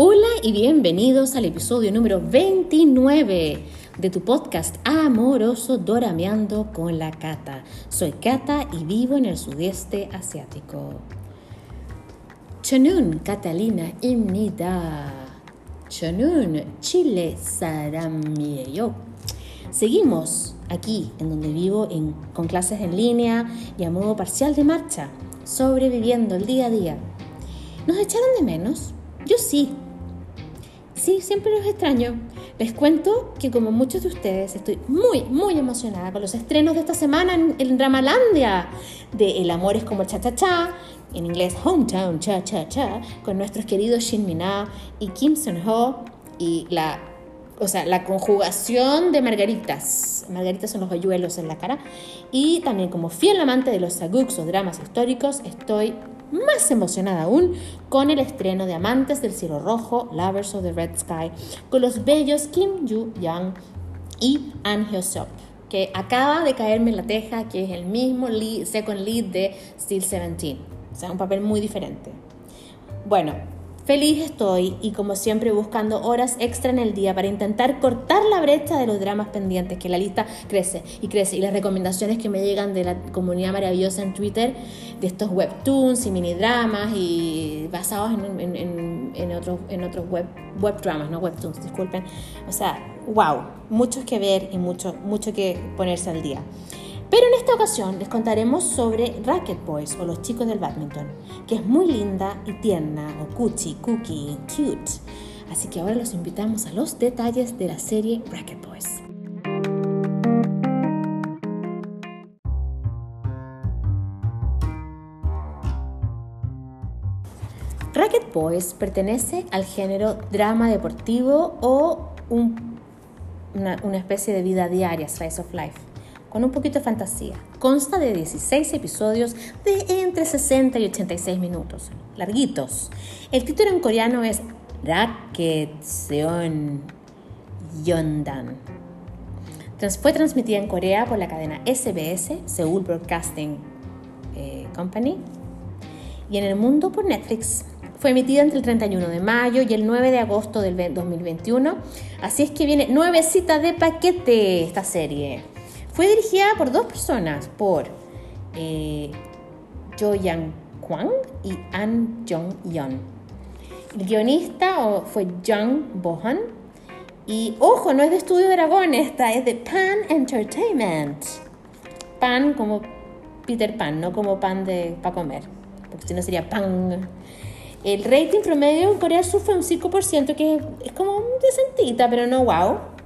Hola y bienvenidos al episodio número 29 de tu podcast amoroso Dorameando con la Cata. Soy Cata y vivo en el sudeste asiático. Chanun Catalina Imnida. Chanun Chile Saramieyo. Seguimos aquí en donde vivo con clases en línea y a modo parcial de marcha, sobreviviendo el día a día. ¿Nos echaron de menos? Yo sí, Sí, siempre los extraño. Les cuento que como muchos de ustedes estoy muy, muy emocionada con los estrenos de esta semana en, Dramalandia de El amor es como cha cha cha, en inglés Hometown cha cha cha, con nuestros queridos Shin Mina y Kim Sun Ho y la o sea, la conjugación de margaritas. Margaritas son los hoyuelos en la cara. Y también como fiel amante de los saguks o dramas históricos, estoy más emocionada aún con el estreno de Amantes del Cielo Rojo, Lovers of the Red Sky, con los bellos Kim Yoo Young y An Hyo Seop, que acaba de caerme en la teja, que es el mismo lead, second lead de Steel 17. O sea, un papel muy diferente. Bueno, Feliz estoy y como siempre buscando horas extra en el día para intentar cortar la brecha de los dramas pendientes, que la lista crece y crece. Y las recomendaciones que me llegan de la comunidad maravillosa en Twitter, de estos webtoons y mini dramas y basados en, otros, en otros web, web dramas, no webtoons, disculpen. O sea, wow, muchos que ver y mucho, mucho que ponerse al día. Pero en esta ocasión les contaremos sobre Racket Boys o los chicos del badminton, que es muy linda y tierna, o cuchi, cookie, cute. Así que ahora los invitamos a los detalles de la serie Racket Boys. Racket Boys pertenece al género drama deportivo o una, una especie de vida diaria, slice of life con un poquito de fantasía. Consta de 16 episodios de entre 60 y 86 minutos, larguitos. El título en coreano es Seon Yondan. Fue transmitida en Corea por la cadena SBS, Seoul Broadcasting eh, Company, y en el mundo por Netflix. Fue emitida entre el 31 de mayo y el 9 de agosto del 2021. Así es que viene nuevecita de paquete esta serie. Fue dirigida por dos personas, por eh, Jo Yang Kwang y An Jong Yeon. El guionista fue Jung Bohan. Y ojo, no es de Estudio Dragón, esta es de Pan Entertainment. Pan como Peter Pan, no como pan de para comer, porque si no sería pan. El rating promedio en Corea Sur fue un 5%, que es como decentita, pero no wow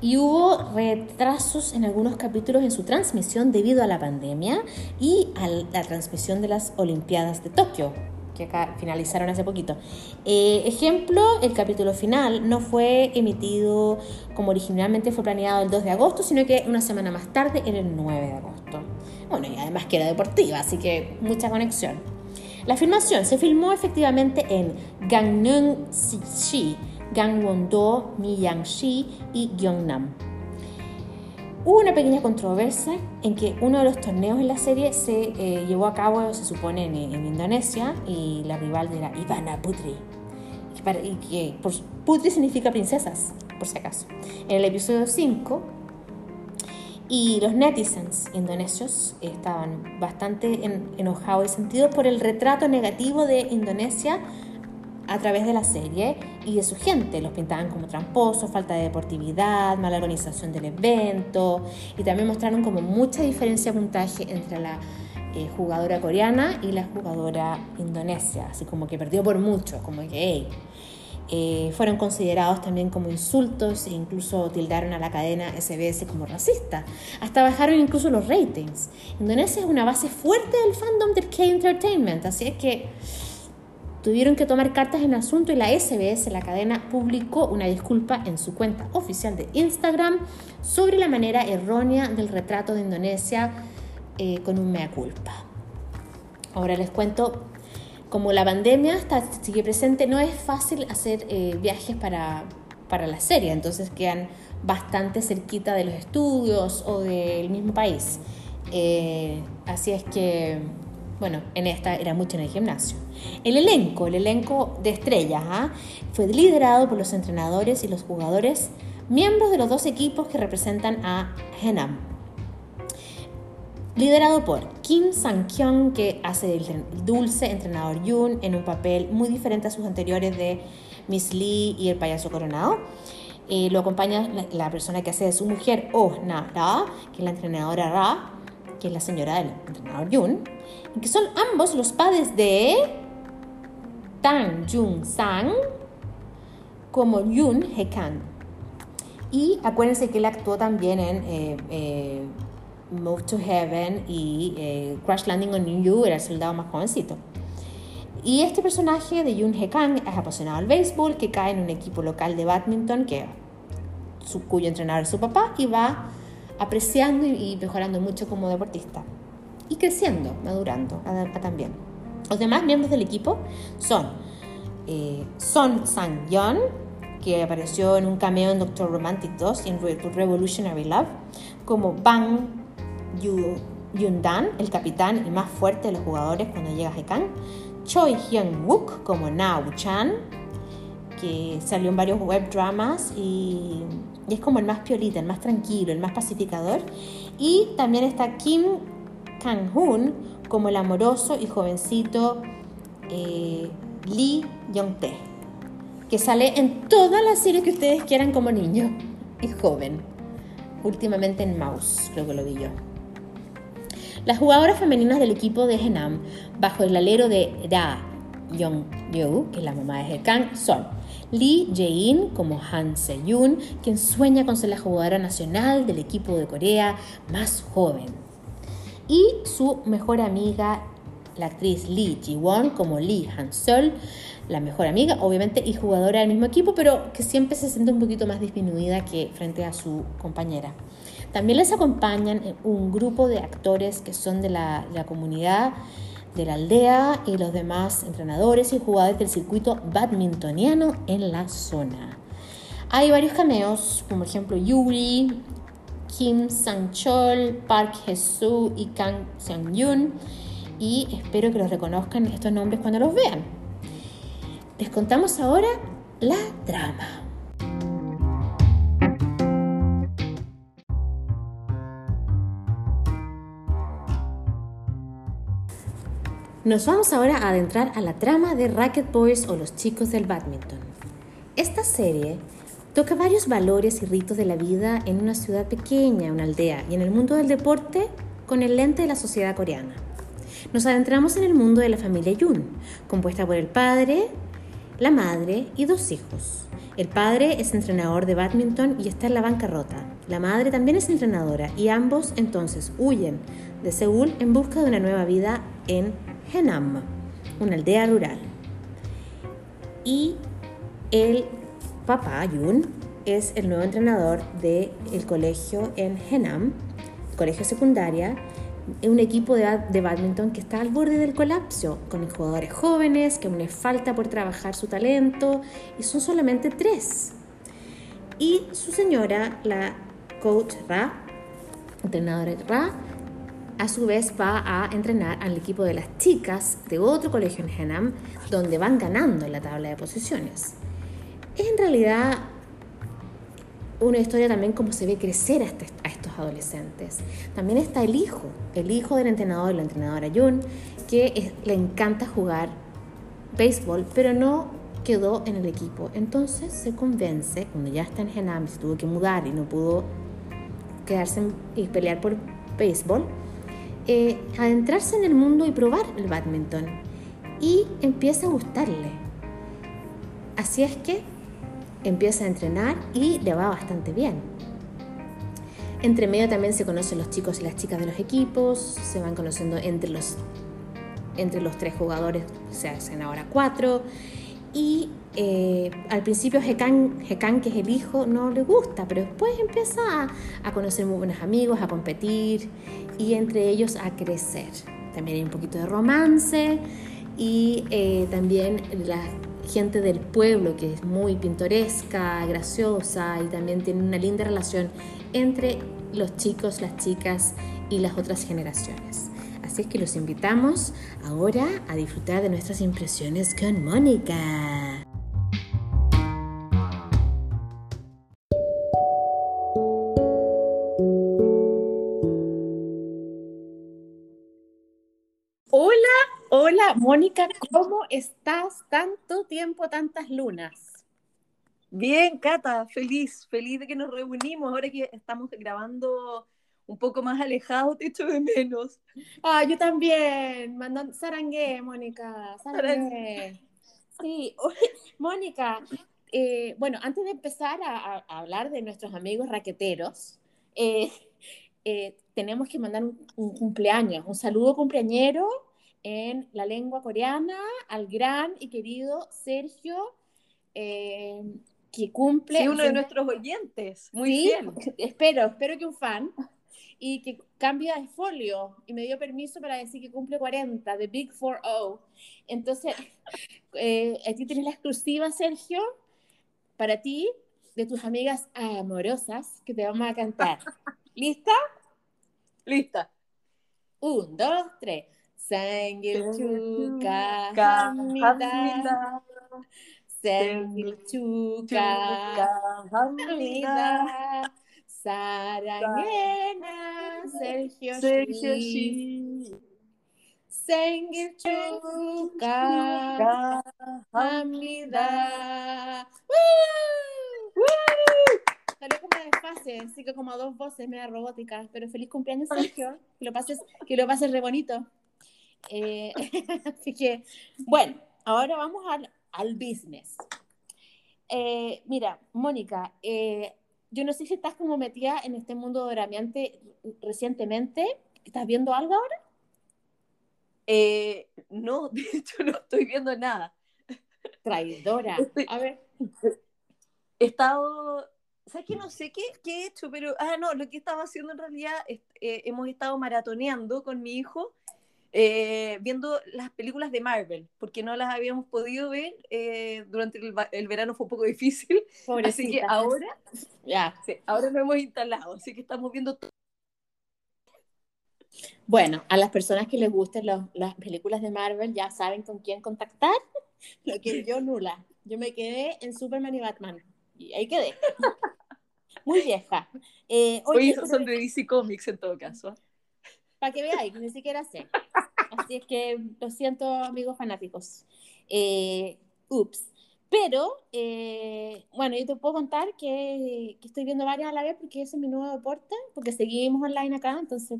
y hubo retrasos en algunos capítulos en su transmisión debido a la pandemia y a la transmisión de las Olimpiadas de Tokio, que acá finalizaron hace poquito. Eh, ejemplo, el capítulo final no fue emitido como originalmente fue planeado el 2 de agosto, sino que una semana más tarde, en el 9 de agosto. Bueno, y además que era deportiva, así que mucha conexión. La filmación se filmó efectivamente en Gangneung-si, Gangwon-do, Miyangshi y Gyeongnam. Hubo una pequeña controversia en que uno de los torneos en la serie se eh, llevó a cabo, se supone, en, Indonesia y la rival era Ivana Putri. Y que Putri significa princesas, por si acaso. En el episodio 5, y los netizens indonesios estaban bastante enojados y sentidos por el retrato negativo de Indonesia a través de la serie y de su gente. Los pintaban como tramposos, falta de deportividad, mala organización del evento y también mostraron como mucha diferencia de puntaje entre la eh, jugadora coreana y la jugadora indonesia, así como que perdió por mucho, como que eh, fueron considerados también como insultos e incluso tildaron a la cadena SBS como racista. Hasta bajaron incluso los ratings. Indonesia es una base fuerte del fandom del K-Entertainment, así es que tuvieron que tomar cartas en asunto y la SBS, la cadena, publicó una disculpa en su cuenta oficial de Instagram sobre la manera errónea del retrato de Indonesia eh, con un mea culpa. Ahora les cuento, como la pandemia está, sigue presente, no es fácil hacer eh, viajes para, para la serie, entonces quedan bastante cerquita de los estudios o del mismo país. Eh, así es que Bueno, en esta era mucho en el gimnasio. El elenco, el elenco de estrellas, ¿ah? fue liderado por los entrenadores y los jugadores, miembros de los dos equipos que representan a Henam. Liderado por Kim Sang-kyung, que hace el dulce entrenador Yoon en un papel muy diferente a sus anteriores de Miss Lee y el payaso coronado. Eh, lo acompaña la, persona que hace de su mujer, Oh Na Ra, que es la entrenadora Ra, que es la señora del entrenador Yoon, y que son ambos los padres de Tan Jung Sang como Yoon He Kang. Y acuérdense que él actuó también en eh, eh, Move to Heaven y Crash Landing on You, era el soldado más jovencito. Y este personaje de Yoon He Kang es apasionado al béisbol, que cae en un equipo local de badminton que su, cuyo entrenador es su papá y va apreciando y, mejorando mucho como deportista. Y creciendo, madurando también. Los demás miembros del equipo son eh, Son Sang-yeon, que apareció en un cameo en Doctor Romantic 2 y en Revolutionary Love, como Bang Yun-dan, el capitán y más fuerte de los jugadores cuando llega a Hekan, Choi Hyun-wook como Na Chan, que salió en varios web dramas y, es como el más piolita, el más tranquilo, el más pacificador. Y también está Kim Kang-hoon como el amoroso y jovencito eh, Lee Young-tae, que sale en todas las series que ustedes quieran como niño y joven. Últimamente en Mouse, creo que lo vi yo. Las jugadoras femeninas del equipo de Henam, bajo el alero de Da Young-ryu, que es la mamá de Kang, son Lee Jae-in como Han Se-yoon, quien sueña con ser la jugadora nacional del equipo de Corea más joven. Y su mejor amiga, la actriz Lee Ji-won como Lee Han-sol, la mejor amiga, obviamente, y jugadora del mismo equipo, pero que siempre se siente un poquito más disminuida que frente a su compañera. También les acompañan un grupo de actores que son de la, comunidad de la aldea y los demás entrenadores y jugadores del circuito badmintoniano en la zona. Hay varios cameos, como por ejemplo Yuri, Kim Sang-chol, Park Hee-soo y Kang Seung-yoon, y espero que los reconozcan estos nombres cuando los vean. Les contamos ahora la trama. Nos vamos ahora a adentrar a la trama de Racket Boys o los chicos del badminton. Esta serie toca varios valores y ritos de la vida en una ciudad pequeña, una aldea, y en el mundo del deporte con el lente de la sociedad coreana. Nos adentramos en el mundo de la familia Yun, compuesta por el padre, la madre y dos hijos. El padre es entrenador de badminton y está en la bancarrota. La madre también es entrenadora y ambos entonces huyen de Seúl en busca de una nueva vida en Henam, una aldea rural. Y el papá, Yun, es el nuevo entrenador del colegio en Henam, colegio secundaria, un equipo de, de badminton que está al borde del colapso, con jugadores jóvenes que aún les falta por trabajar su talento, y son solamente tres. Y su señora, la coach Ra, entrenadora Ra, a su vez va a entrenar al equipo de las chicas de otro colegio en Henam, donde van ganando en la tabla de posiciones. Es en realidad una historia también como se ve crecer a, este, estos adolescentes. También está el hijo, el hijo del entrenador, la entrenadora Jun, que le encanta jugar béisbol, pero no quedó en el equipo. Entonces se convence, cuando ya está en Henam, se tuvo que mudar y no pudo quedarse y pelear por béisbol, eh, adentrarse en el mundo y probar el badminton. Y empieza a gustarle. Así es que empieza a entrenar y le va bastante bien. Entre medio también se conocen los chicos y las chicas de los equipos, se van conociendo entre los, entre los tres jugadores, se hacen ahora cuatro. Y eh, al principio Hekan, que es el hijo, no le gusta, pero después empieza a, a, conocer muy buenos amigos, a competir y entre ellos a crecer. También hay un poquito de romance y eh, también la gente del pueblo que es muy pintoresca, graciosa y también tiene una linda relación entre los chicos, las chicas y las otras generaciones. Así es que los invitamos ahora a disfrutar de nuestras impresiones con Mónica. Mónica, ¿cómo estás? Tanto tiempo, tantas lunas. Bien, Cata, feliz, feliz de que nos reunimos ahora que estamos grabando un poco más alejados, te echo de menos. Ah, yo también, mandando sarangué, Mónica, sarangué. Sí, Mónica, eh, bueno, antes de empezar a, hablar de nuestros amigos raqueteros, eh, eh, tenemos que mandar un, cumpleaños, un saludo cumpleañero en la lengua coreana al gran y querido Sergio, que cumple... Sí, uno de nuestros oyentes, muy bien. Espero, espero que un fan y que cambia de folio y me dio permiso para decir que cumple 40, de Big 4-0. Entonces, eh, aquí tienes la exclusiva, Sergio, para ti, de tus amigas amorosas que te vamos a cantar. ¿Lista? Lista. Un, dos, tres. Sangil chuka hamida. Sangil chuka hamida. 사랑해나 Sergio Sergio 생일 축하합니다. Salió como desfase, así que como dos voces media robóticas, pero feliz cumpleaños Sergio, que lo pases, que lo pases re bonito. Eh, así que, bueno, ahora vamos al, al business. Eh, mira, Mónica, eh, yo no sé si estás como metida en este mundo doramiante recientemente. ¿Estás viendo algo ahora? Eh, no, de hecho no estoy viendo nada. Traidora. a ver. He estado, ¿sabes qué? No sé qué, qué, he hecho, pero, ah, no, lo que estaba haciendo en realidad, es, eh, hemos estado maratoneando con mi hijo eh, viendo las películas de Marvel, porque no las habíamos podido ver, eh, durante el, verano fue un poco difícil, así que ahora, ya, ahora lo hemos instalado, así que estamos viendo todo. Bueno, a las personas que les gusten las películas de Marvel ya saben con quién contactar, lo que yo nula. Yo me quedé en Superman y Batman, y ahí quedé. Muy vieja. Eh, Oye, son de DC Comics en todo caso para que veáis, ni siquiera sé. Así es que lo siento, amigos fanáticos. Eh, ups. Pero, eh, bueno, yo te puedo contar que, que, estoy viendo varias a la vez porque ese es mi nuevo deporte, porque seguimos online acá, entonces...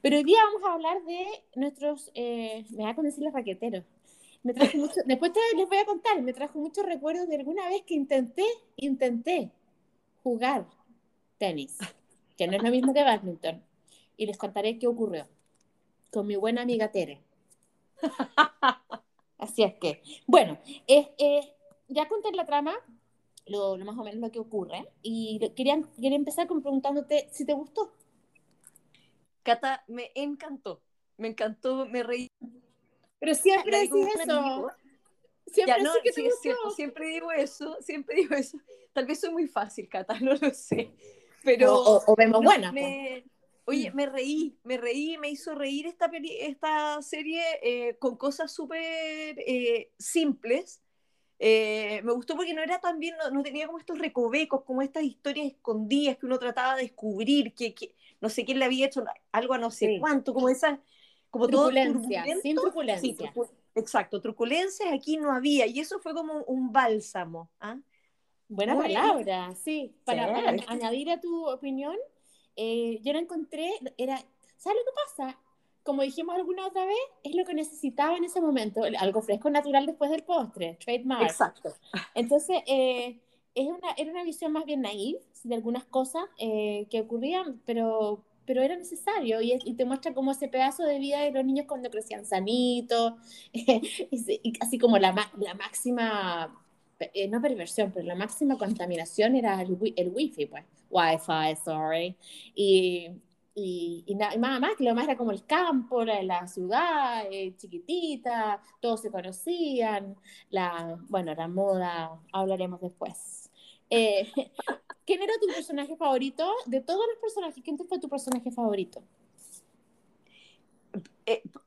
Pero hoy día vamos a hablar de nuestros, eh, me va a decir los raqueteros. Me trajo mucho, después les voy a contar, me trajo muchos recuerdos de alguna vez que intenté, intenté jugar tenis, que no es lo mismo que badminton y les contaré qué ocurrió con mi buena amiga Tere. Así es que, bueno, ya conté la trama, lo, más o menos lo que ocurre, y quería, quería empezar con preguntándote si te gustó. Cata, me encantó, me encantó, me reí. Pero siempre decís eso. Siempre, no, que siempre digo eso, siempre digo eso. Tal vez soy muy fácil, Cata, no lo sé. Pero o, vemos buena. Oye, mm. me reí, me reí, me hizo reír esta, esta serie eh, con cosas súper eh, simples. Eh, me gustó porque no era tan bien, no, tenía como estos recovecos, como estas historias escondidas que uno trataba de descubrir, que, no sé quién le había hecho algo a no sé cuánto, como esas, como truculencia, sin truculencia. exacto, truculencias aquí no había, y eso fue como un bálsamo. ¿ah? Buena palabra, sí. para, añadir a tu opinión, eh, yo la encontré, era, ¿sabes lo que pasa? Como dijimos alguna otra vez, es lo que necesitaba en ese momento, algo fresco, natural después del postre, trademark. Exacto. Entonces, eh, es una, era una visión más bien naive de algunas cosas eh, que ocurrían, pero, pero era necesario y, te muestra como ese pedazo de vida de los niños cuando crecían sanitos, y, así como la, la máxima, no perversión, pero la máxima contaminación era el, wifi, pues. Wi-Fi, sorry. Y, y, nada más, que lo más era como el campo, la, la ciudad, eh, chiquitita, todos se conocían, la, bueno, la moda, hablaremos después. Eh, ¿Quién era tu personaje favorito? De todos los personajes, ¿quién fue tu personaje favorito?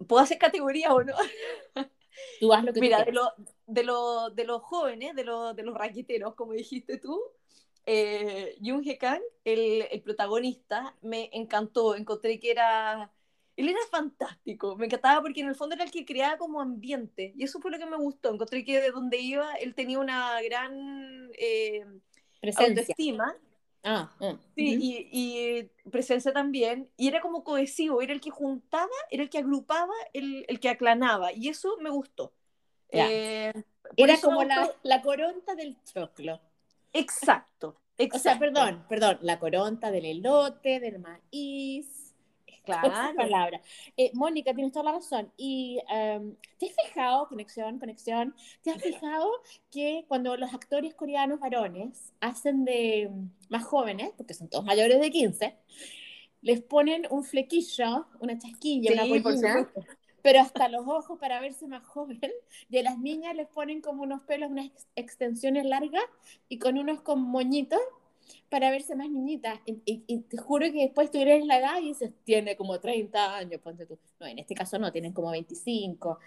¿puedo hacer categoría o no? Tú haz lo que Mira, tú de, lo- de, lo- de los jóvenes, de, los de los raqueteros, como dijiste tú, eh, Jung He Kang, el, el protagonista, me encantó. Encontré que era. Él era fantástico, me encantaba porque en el fondo era el que creaba como ambiente. Y eso fue lo que me gustó. Encontré que de donde iba, él tenía una gran eh, Presencia. autoestima Ah, ah, Sí, y, y presencia también, y era como cohesivo, era el que juntaba, era el que agrupaba, el, el que aclanaba, y eso me gustó. Eh, Era como la, la coronta del choclo. Exacto, exacto. O sea, perdón, perdón, la coronta del elote, del maíz. Claro. Esa palabra. Eh, Mónica, tienes toda la razón. Y em, ¿te has fijado, conexión, conexión, te has fijado que cuando los actores coreanos varones hacen de mm, más jóvenes, porque son todos mayores de 15, les ponen un flequillo, una chasquilla, una Sí, por pollina, pero hasta los ojos para verse más joven. De las niñas les ponen como unos pelos, unas ex- extensiones largas y con unos con moñitos para verse más niñitas. Y, y- y te juro que después tú eres la edad y dices, tiene como 30 años, ponte tú. No, en este caso no, tienen como 25.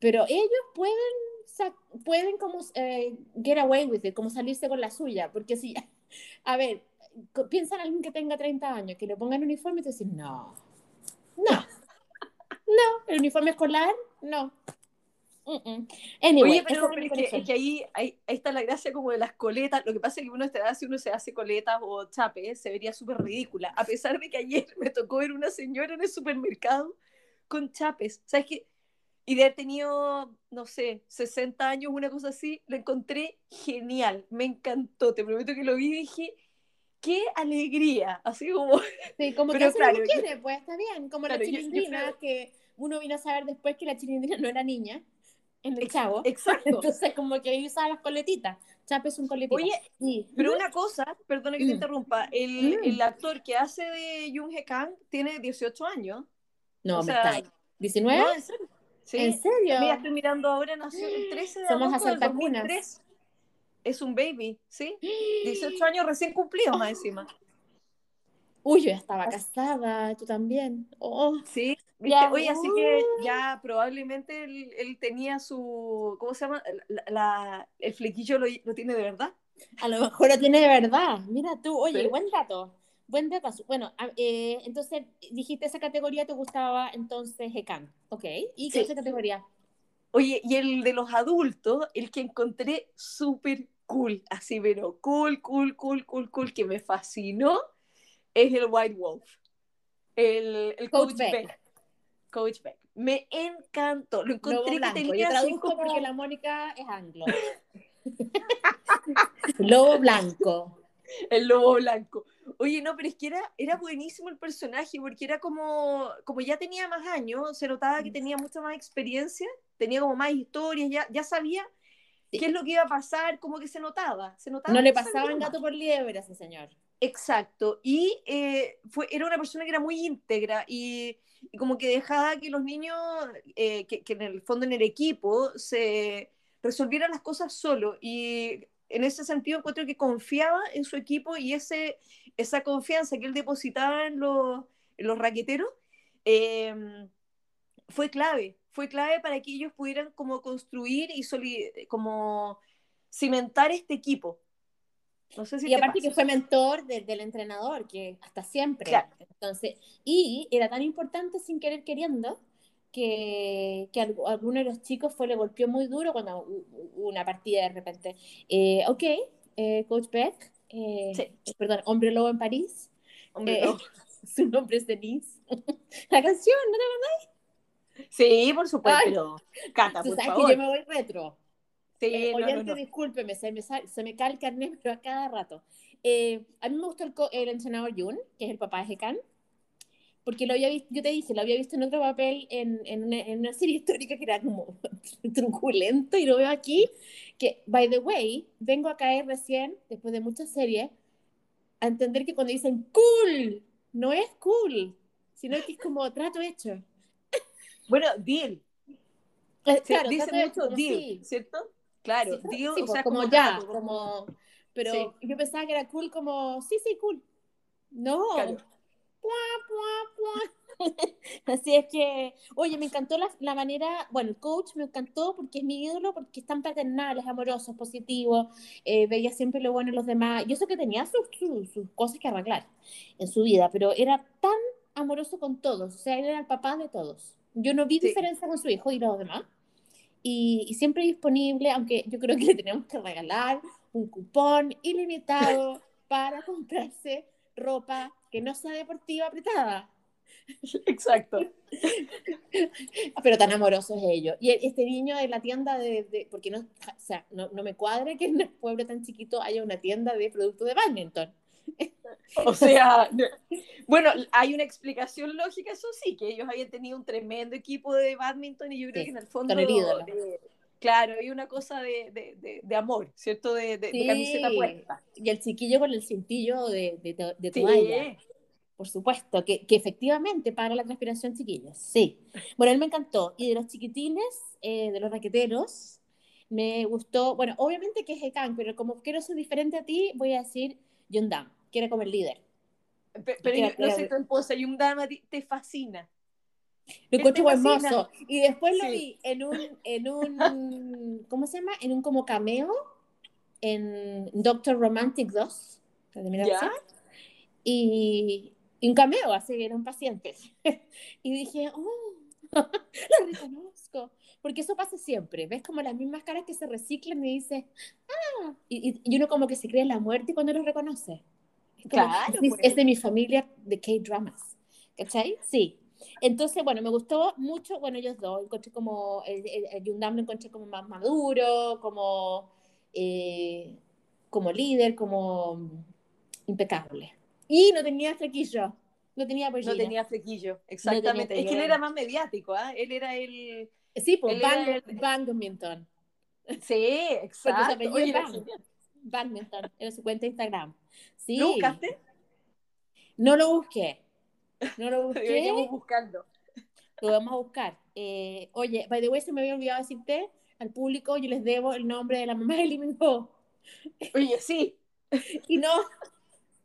Pero ellos pueden, pueden como eh, get away with it, como salirse con la suya, porque si, a ver, piensa en alguien que tenga 30 años, que le pongan uniforme y te dicen, no, no, no, el uniforme escolar, no. Mm, mm. Anyway, Oye, pero, pero es, que, es que ahí, ahí, ahí está la gracia como de las coletas. Lo que pasa es que uno edad, si uno se hace coletas o chapes, se vería súper ridícula. A pesar de que ayer me tocó ver una señora en el supermercado con chapes. ¿Sabes qué? Y de haber tenido, no sé, 60 años, una cosa así, lo encontré genial. Me encantó. Te prometo que lo vi y dije, qué alegría. Así como, Sí, como Pero que claro, lo que yo- quiere, pues está bien. Como Claro, la yo- yo chilindrina, creo- que uno vino a saber después que la chilindrina no era niña en el chavo. exacto. Entonces, como que ahí usaba las coletitas. Chape es un coletita. Oye, Sí. Pero una cosa, perdona que te interrumpa, el, Mm. el actor que hace de Jung He Kang tiene 18 años. no, o me sea, está. ¿19? No, en serio. Sí. ¿En serio? Mira, estoy mirando ahora, nació el 13 de Somos agosto del asaltacunas. 2003. Es un baby, ¿sí? 18 años recién cumplidos más encima. Uy, yo ya estaba casada, tú también. Oh, Sí, Oye, así que ya probablemente él, él tenía su, ¿cómo se llama? La, la- el flequillo lo, lo tiene de verdad. a lo mejor lo tiene de verdad. Mira tú, oye, buen dato. Buen dato. Bueno, eh, entonces dijiste esa categoría te gustaba entonces Hekan, ¿ok? ¿Y qué Sí. otra categoría? Oye, y el de los adultos, el que encontré súper cool, así, pero cool, cool, cool, cool, cool, que me fascinó, es el White Wolf. El, el Coach Coach, Beck. Beck. Coach Beck. Me encantó. Lo encontré Lobo que blanco. tenía Yo traduzco como- porque la Mónica es anglo. Lobo blanco. El lobo blanco. Oye, no, pero es que era, era buenísimo el personaje, porque era como, como ya tenía más años, se notaba que tenía mucha más experiencia, tenía como más historias, ya, ya sabía Sí. qué es lo que iba a pasar, como que se notaba. Se notaba No le que sabía pasaban gato por liebre a ese señor. Exacto. Y eh, fue, era una persona que era muy íntegra y, y como que dejaba que los niños, eh, que, en el fondo en el equipo, se resolvieran las cosas solo. Y en ese sentido encuentro que confiaba en su equipo y ese, esa confianza que él depositaba en los, en los raqueteros eh, fue clave. Fue clave para que ellos pudieran como construir y como cimentar este equipo. No sé si Y te aparte pasa. que fue mentor de- del entrenador, que hasta siempre. Claro. Entonces, y era tan importante sin querer queriendo que, que algu- alguno de los chicos fue, le golpeó muy duro cuando hu- hubo una partida de repente. Eh, ok, eh, Coach Beck, eh, Sí. perdón, Hombre Lobo en París, Hombre, Eh, no. su nombre es Denise. La canción, ¿no? Sí, por supuesto, Ay. pero Cata, por sabes favor. que yo me voy retro. Eh, no, no, oyente, no. discúlpeme, se me, se me cae el carnet, pero a cada rato. Eh, a mí me gustó el, el entrenador Jun, que es el papá de Hekan, porque lo había visto, yo te dije, lo había visto en otro papel en, en, una, en una serie histórica que era como truculento, y lo veo aquí, que, by the way, vengo a caer recién, después de muchas series, a entender que cuando dicen cool, no es cool, sino que es como trato hecho. Bueno, deal. Eh, claro, dice hecho, mucho deal, sí, ¿cierto? Claro, Sí, deal, sí, o sea, como, como, ya, como, pero Sí. yo pensaba que era cool como, sí, sí, cool. No, Claro. Pua, pua, pua. Así es que, oye, me encantó la, la, manera, bueno, el coach me encantó porque es mi ídolo, porque es tan paternal, amorosos, positivo, eh, veía siempre lo bueno en los demás. Yo sé que tenía sus, sus, sus, cosas que arreglar en su vida, pero era tan amoroso con todos, o sea, él era el papá de todos. Yo no vi sí. diferencia con su hijo y los demás. Y, y, siempre disponible, aunque yo creo que le tenemos que regalar un cupón ilimitado para comprarse ropa que no sea deportiva apretada. Exacto. Pero tan amorosos ellos. Y este niño de la tienda de, de porque no, o sea, no, no, me cuadra que en un pueblo tan chiquito haya una tienda de productos de badminton. O sea, bueno, hay una explicación lógica, eso sí, que ellos habían tenido un tremendo equipo de badminton y yo creo sí, que en el fondo... El de, claro, hay una cosa de, de, de amor, ¿cierto? De, sí. camiseta puesta. Y el chiquillo con el cintillo de, de, toalla. Sí. Por supuesto, que, que, efectivamente para la transpiración, chiquillos. Sí. Bueno, él me encantó. Y de los chiquitines, eh, de los raqueteros, me gustó. Bueno, obviamente que es Hekan, pero como quiero ser diferente a ti, voy a decir Yundam, que era como el líder. Pero, pero era, no sé tu esposa, Yundam a ti te fascina. Lo encuentro hermoso. Y después lo sí. vi en un, en un, ¿cómo se llama? En un como cameo en Doctor Romantic 2. ¿Ya? Y, y un cameo, así era un paciente. y dije, oh, lo reconozco. Porque eso pasa siempre. Ves como las mismas caras que se reciclan y dices, ah, y, y uno como que se cree en la muerte cuando lo reconoce. Es, como, claro, es, pues. es de mi familia de K-dramas. ¿Cachai? Sí. Entonces, bueno, me gustó mucho, bueno, ellos dos, encontré como, el, el, el Yundam lo encontré como más maduro, como, eh, como líder, como impecable. Y no tenía flequillo. No tenía pollina. No tenía flequillo, exactamente. No tenía es que él era más mediático, ¿eh? Él era el... Sí, pues, Bang. Badminton. Sí, exacto. Oye, Bang, Badminton, era su cuenta de Instagram. Sí. ¿Lo buscaste? No lo busqué. No lo busqué. Veníamos buscando. Lo vamos a buscar. Eh, oye, by the way, se me había olvidado decirte al público, yo les debo el nombre de la mamá de Lee Ho. Oye, sí. Y no,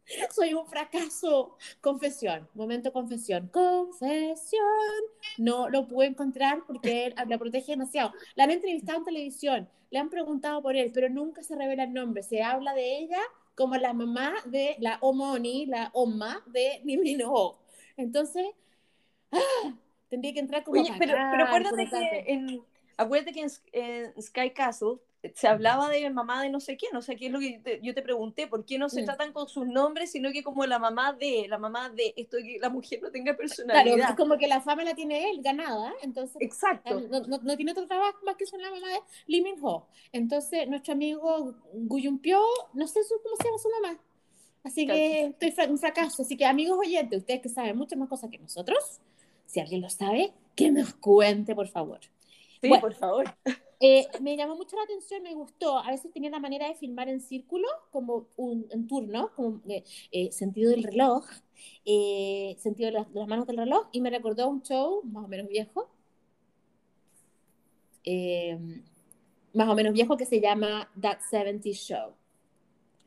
soy un fracaso. Confesión, momento confesión. Confesión. No lo pude encontrar porque él la protege demasiado. La han entrevistado en televisión, le han preguntado por él, pero nunca se revela el nombre. Se habla de ella como la mamá de la Omoni, la Oma de Nimino. Entonces, ¡ah! tendría que entrar como Oye, pero, pero acuérdate que en, acuérdate que en, en Sky Castle se hablaba de mamá de no sé quién, o sea, qué es lo que te, yo te pregunté, ¿por qué no se mm. tratan con sus nombres, sino que como la mamá de, la mamá de, esto que la mujer no tenga personalidad? Claro, como que la fama la tiene él ganada, entonces Exacto. No, no, no tiene otro trabajo más que ser la mamá de Lee Min Ho. Entonces, nuestro amigo Guyumpio, no sé cómo se llama su mamá. Así que estoy fra un fracaso. Así que, amigos oyentes, ustedes que saben muchas más cosas que nosotros, si alguien lo sabe, que nos cuente, por favor. Sí, bueno, por favor. Eh, me llamó mucho la atención, me gustó. A veces tenía la manera de filmar en círculo, como un, un turno, como eh, eh, sentido del reloj, eh, sentido de, la, de, las manos del reloj, y me recordó un show más o menos viejo, eh, más o menos viejo que se llama That 70 Show.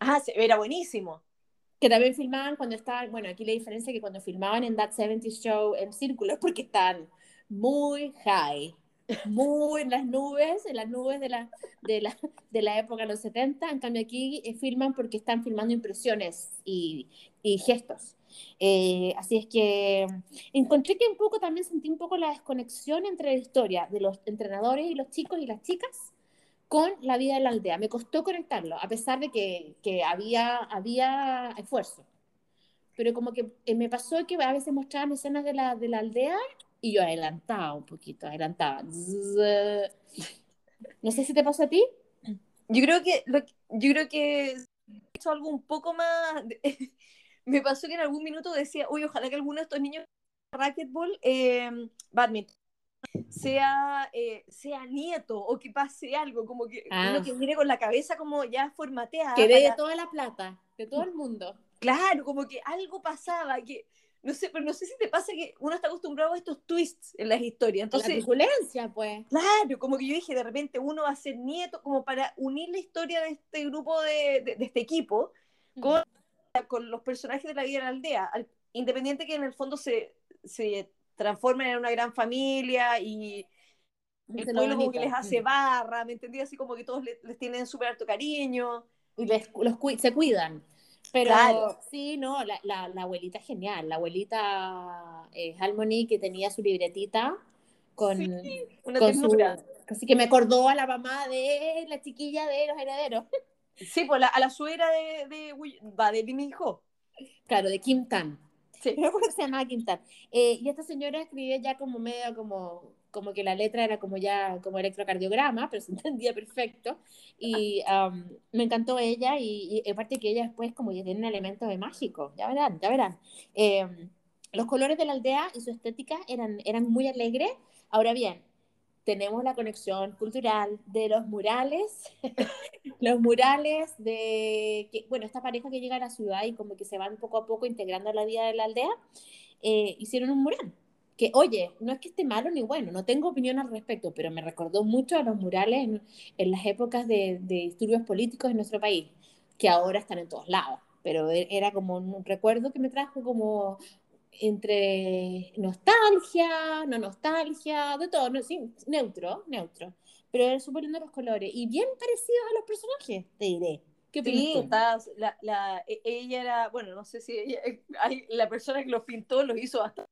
Ah, era buenísimo. Que también filmaban cuando estaban, bueno, aquí la diferencia es que cuando filmaban en That 70 Show en círculo es porque están muy high muy en las nubes, en las nubes de la, de la, de la época de los 70. En cambio, aquí eh, filman porque están filmando impresiones y, y gestos. Eh, así es que encontré que un poco también sentí un poco la desconexión entre la historia de los entrenadores y los chicos y las chicas con la vida de la aldea. Me costó conectarlo, a pesar de que, que había, había esfuerzo. Pero como que eh, me pasó que a veces mostraban escenas de la, de la aldea y yo adelantaba un poquito, adelantaba. No sé si te pasó a ti. Yo creo que, lo, yo creo que hecho algo un poco más. me pasó que en algún minuto decía, uy, ojalá que alguno de estos niños racquetball, eh, badminton, sea, eh, sea nieto o que pase algo, como que ah. uno que mire con la cabeza como ya formateada. Que dé para... toda la plata, de todo el mundo. Claro, como que algo pasaba, que no sé, pero no sé si te pasa que uno está acostumbrado a estos twists en las historias. Entonces, la violencia, pues. Claro, como que yo dije, de repente uno va a ser nieto, como para unir la historia de este grupo, de, de, de este equipo, con, mm. con, los personajes de la vida de la aldea. Al, independiente que en el fondo se, se transforman en una gran familia y el pueblo como que les hace mm. barra, ¿me entendí? Así como que todos les, tienen súper alto cariño. Y les, los, se cuidan. Pero sí, no, la, la, la, abuelita es genial. La abuelita eh, Harmony que tenía su libretita con, una con su, Así que me acordó a la mamá de la chiquilla de los herederos. Sí, pues a la suegra de, de, va, de mi hijo. Claro, de Kim Tan. Sí. Se llamaba Kim Tan. Eh, y esta señora escribía ya como medio como como que la letra era como ya como electrocardiograma, pero se entendía perfecto. Y me encantó ella y, aparte que ella después como ya tiene elementos de mágico, ya verán, ya verán. Em, los colores de la aldea y su estética eran, eran muy alegres. Ahora bien, tenemos la conexión cultural de los murales, los murales de, que, bueno, esta pareja que llega a la ciudad y como que se van poco a poco integrando a la vida de la aldea, eh, hicieron un mural que, oye, no es que esté malo ni bueno, no tengo opinión al respecto, pero me recordó mucho a los murales en, las épocas de, de, disturbios políticos en nuestro país, que ahora están en todos lados, pero e, era como un recuerdo que me trajo como entre nostalgia, no nostalgia, de todo, no, sí, neutro, neutro, pero era súper lindo los colores y bien parecidos a los personajes, te diré. ¿Qué sí, la, la, e, ella era, bueno, no sé si ella, la persona que los pintó los hizo hasta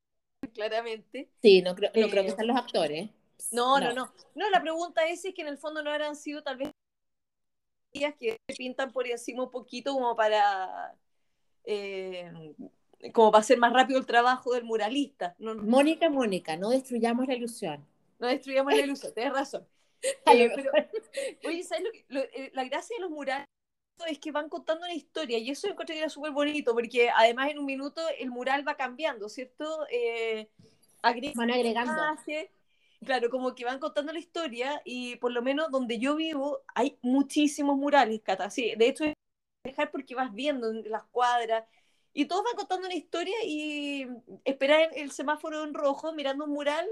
claramente. Sí, no creo, no creo que eh, sean los actores. No, no, no, no. la pregunta es, es que en el fondo no habrán sido tal vez que pintan por encima un poquito como para eh, como para hacer más rápido el trabajo del muralista. Mónica, Mónica, no destruyamos la ilusión. No destruyamos la ilusión, tienes razón. Eh, oye, ¿sabes lo la gracia de los murales es que van contando una historia y eso encontré que era súper bonito porque además en un minuto el mural va cambiando, ¿cierto? Eh, van agregando. Claro, como que van contando la historia y por lo menos donde yo vivo hay muchísimos murales, Cata. Sí, de hecho, dejar porque vas viendo las cuadras y todos van contando una historia y esperar el semáforo en rojo mirando un mural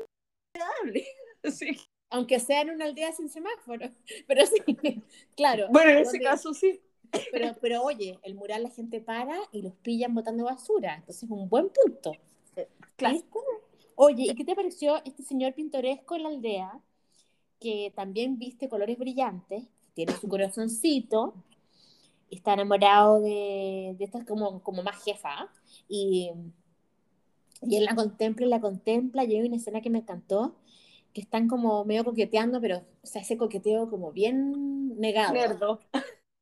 agradable. Aunque sea en una aldea sin semáforo, pero sí, claro. Bueno, en ese caso sí. Pero, pero oye, el mural la gente para y los pillan botando basura, entonces es un buen punto. Eh, claro. Oye, ¿y qué te pareció este señor pintoresco en la aldea que también viste colores brillantes, tiene su corazoncito, está enamorado de, de esta como, como más jefa y, y él la contempla y la contempla y hay una escena que me encantó que están como medio coqueteando, pero o sea, ese coqueteo como bien negado.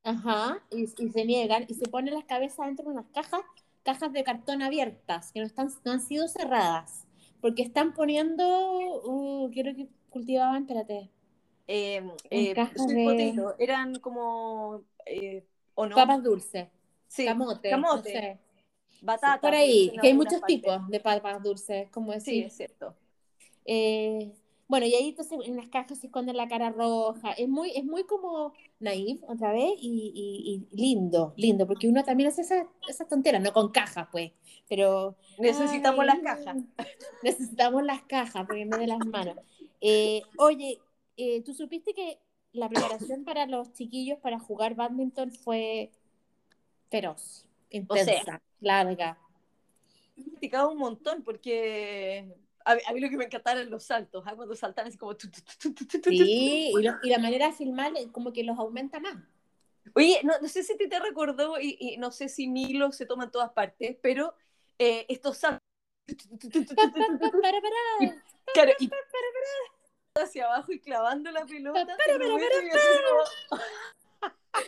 Ajá, y, y, se niegan y se ponen las cabezas dentro de unas cajas, cajas de cartón abiertas, que no, están, no han sido cerradas, porque están poniendo, uh, quiero que cultivaban, espérate. Eh, eh, de... eran como, eh, ¿o no? Papas dulces. Sí, camote. camote. Batata. por ahí, que hay muchos tipos de papas dulces, como decir. Sí, es cierto. Eh, bueno, y ahí entonces en las cajas se esconde la cara roja. Es muy, es muy como naive otra vez y, y, lindo, lindo, porque uno también hace esas esa tonteras, no con cajas, pues, pero... Necesitamos las cajas. Necesitamos las cajas, vez de las manos. Eh, oye, eh, ¿tú supiste que la preparación para los chiquillos para jugar badminton fue feroz, intensa, larga? He practicado un montón porque a, mí lo que me encantaba eran los saltos, ¿ah? cuando saltan así como... sí, y, la manera de filmar como que los aumenta más. Oye, no, no sé si te, te recordó, y, no sé si Milo se toma en todas partes, pero eh, estos saltos... claro, y hacia abajo y clavando la pelota.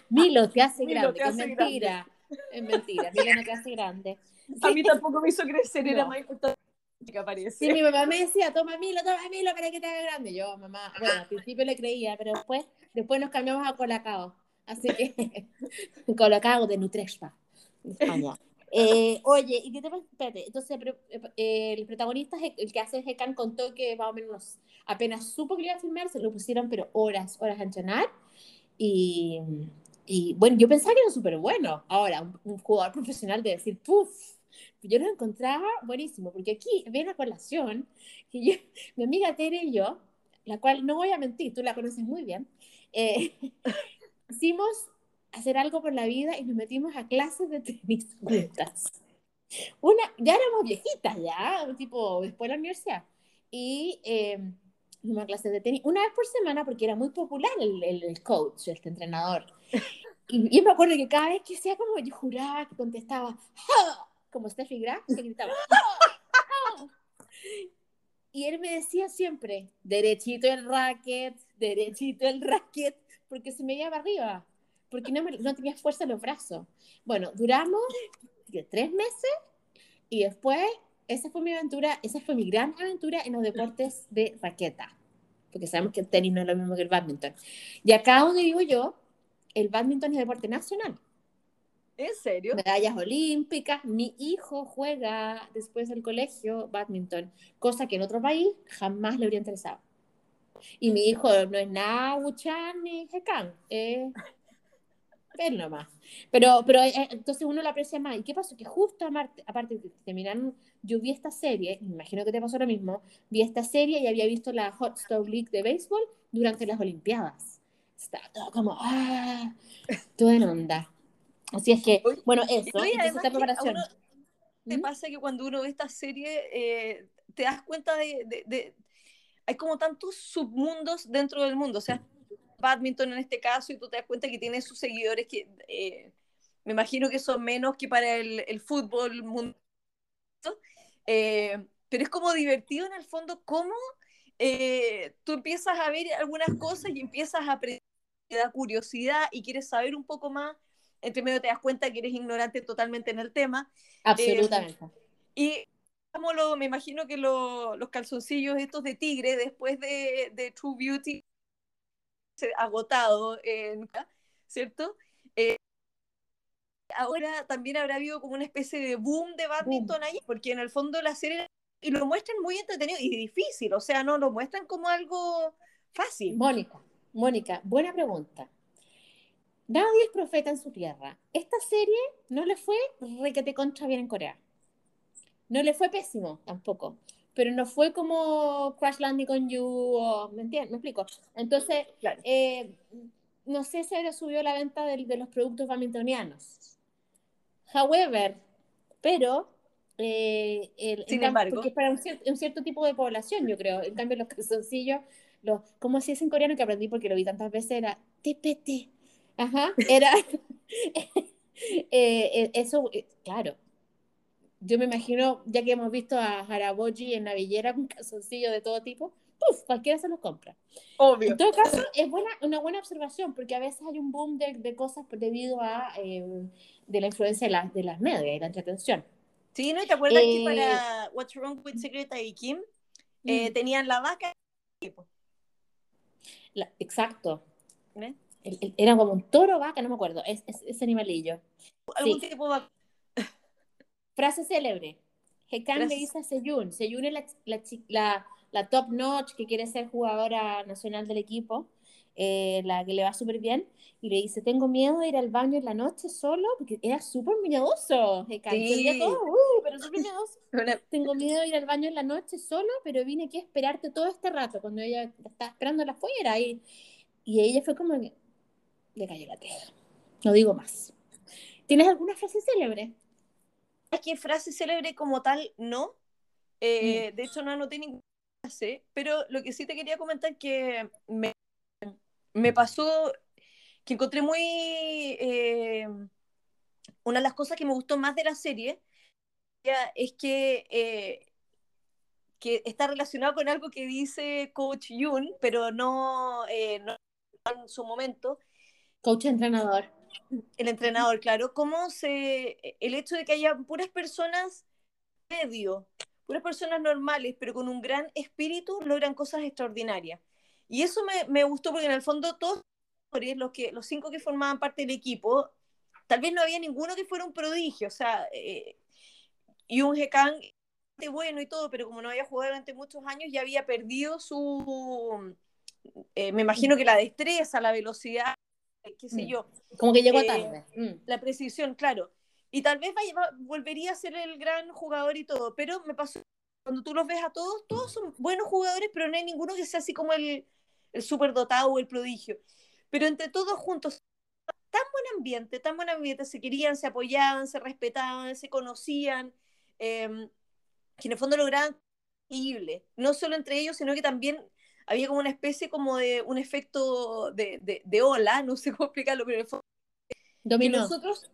Milo te hace grande, es mentira. Es mentira, Milo no te hace grande. A mí tampoco me hizo crecer, era más importante que aparece. Sí, mi mamá me decía, toma Milo, toma Milo para que te haga grande. Yo, mamá, bueno, al principio le creía, pero después, después nos cambiamos a Colacao. Así que, Colacao de Nutrespa, España. Eh, oye, ¿y qué te Espérate, entonces eh, el protagonista, el que hace Hekan, contó que más o menos apenas supo que iba a filmar, se lo pusieron, pero horas, horas a entrenar. Y, y bueno, yo pensaba que era súper bueno. Ahora, un, un, jugador profesional de decir, puff, yo lo encontraba buenísimo, porque aquí viene a colación que yo, mi amiga Tere y yo, la cual no voy a mentir, tú la conoces muy bien, eh, hicimos hacer algo por la vida y nos metimos a clases de tenis juntas. Una, ya éramos viejitas, ya, tipo, después de la universidad. Y eh, una clase de tenis, una vez por semana, porque era muy popular el, el, el coach, este entrenador. Y yo me acuerdo que cada vez que hacía como, yo juraba que contestaba, como Steffi Graf, que gritaba, y él me decía siempre, derechito el racket, derechito el racket, porque se me iba arriba, porque no, me, no tenía fuerza en los brazos. Bueno, duramos tres meses y después, esa fue mi aventura, esa fue mi gran aventura en los deportes de raqueta, porque sabemos que el tenis no es lo mismo que el badminton. Y acá donde vivo yo, el badminton es deporte nacional. ¿En serio? Medallas olímpicas. Mi hijo juega después del colegio badminton, cosa que en otro país jamás le habría interesado. Y mi hijo no es nada Wuchan ni Hekan, es él nomás. Pero, pero eh, entonces uno lo aprecia más. ¿Y qué pasó? Que justo aparte, aparte de terminar, yo vi esta serie, imagino que te pasó lo mismo, vi esta serie y había visto la Hot Stove League de béisbol durante las Olimpiadas. Estaba todo como, ah, todo en onda. Así es que, bueno, eso, Oye, entonces esta preparación. uno te ¿Mm? pasa que cuando uno ve esta serie eh, te das cuenta de, de- de- hay como tantos submundos dentro del mundo, o sea, badminton en este caso y tú te das cuenta que tiene sus seguidores que eh, me imagino que son menos que para el, el fútbol mundial, eh, pero es como divertido en el fondo cómo eh, tú empiezas a ver algunas cosas y empiezas a aprender, te da curiosidad y quieres saber un poco más, entre medio te das cuenta que eres ignorante totalmente en el tema Absolutamente. y como lo, me imagino que lo- los calzoncillos estos de tigre después de, de True Beauty se- agotado, ¿cierto? Eh, ahora también habrá habido como una especie de boom de badminton ahí, porque en el fondo la serie y lo muestran muy entretenido y difícil, o sea, no lo muestran como algo fácil. Mónica, Mónica, buena pregunta. Nadie es profeta en su tierra. Esta serie no le fue requete contra bien en Corea. No le fue pésimo tampoco. Pero no fue como Crash Landing on You, o, ¿me entiendes? ¿Me explico? Entonces, Claro. eh, no sé si ahora subió la venta del- de, los productos badmintonianos. However, pero, eh, el- Sin embargo. porque es para un, cier- un cierto tipo de población, yo creo. En cambio, los calzoncillos, los, ¿cómo se dice en coreano que aprendí porque lo vi tantas veces? Era TPT. Ajá, era. eh, eh, eso, eh, claro. Yo me imagino, ya que hemos visto a Haraboji en Navillera con calzoncillos de todo tipo, ¡puf! cualquiera se los compra. Obvio. En todo caso, es buena, una buena observación, porque a veces hay un boom de, de cosas debido a eh, de la influencia de, las de las medias y la entretención. Sí, ¿no? ¿Y te acuerdas que Eh, para What's Wrong with Secretary Kim eh, Mm. tenían la vaca? La- exacto. ¿eh? Era como un toro vaca, no me acuerdo, es, es- ese animalillo. Algún Sí. tipo de. Frase célebre. Hekan le dice a Seyun. Seyun es la, la, la- la top notch que quiere ser jugadora nacional del equipo, eh, la que le va súper bien. Y le dice, tengo miedo de ir al baño en la noche solo, porque era súper miedoso. Hekan, Sí. todo, uh, pero súper miedoso. Tengo miedo de ir al baño en la noche solo, pero vine aquí a esperarte todo este rato, cuando ella estaba esperándola afuera. Y, y ella fue como le cayó la teja. No digo más. ¿Tienes alguna frase célebre? Es que frase célebre como tal, no. Eh, De hecho, no anoté ninguna frase, pero lo que sí te quería comentar que me, me pasó que encontré muy... eh, una de las cosas que me gustó más de la serie es que, eh, que está relacionado con algo que dice Coach Yun, pero no, eh, no en su momento, Coach entrenador. el entrenador, claro, cómo se, el hecho de que haya puras personas medio, puras personas normales, pero con un gran espíritu, logran cosas extraordinarias. Y eso me, me gustó porque en el fondo todos los, que, los cinco que formaban parte del equipo, tal vez no había ninguno que fuera un prodigio, o sea, eh, y un Hekan bueno y todo, pero como no había jugado durante muchos años, ya había perdido su, eh, me imagino que la destreza, la velocidad, qué sé Mm. yo, Como que llegó Eh, tarde. Mm. la precisión, claro. Y tal vez vaya- va- volvería a ser el gran jugador y todo, pero me pasó, cuando tú los ves a todos, todos son buenos jugadores, pero no hay ninguno que sea así como el, el superdotado o el prodigio. Pero entre todos juntos, tan buen ambiente, tan buen ambiente, se querían, se apoyaban, se respetaban, se conocían. em, que en el fondo lograban increíble, no solo entre ellos, sino que también había como una especie como de un efecto de, de, de ola, no sé cómo explicarlo, pero Dominó. que nosotros,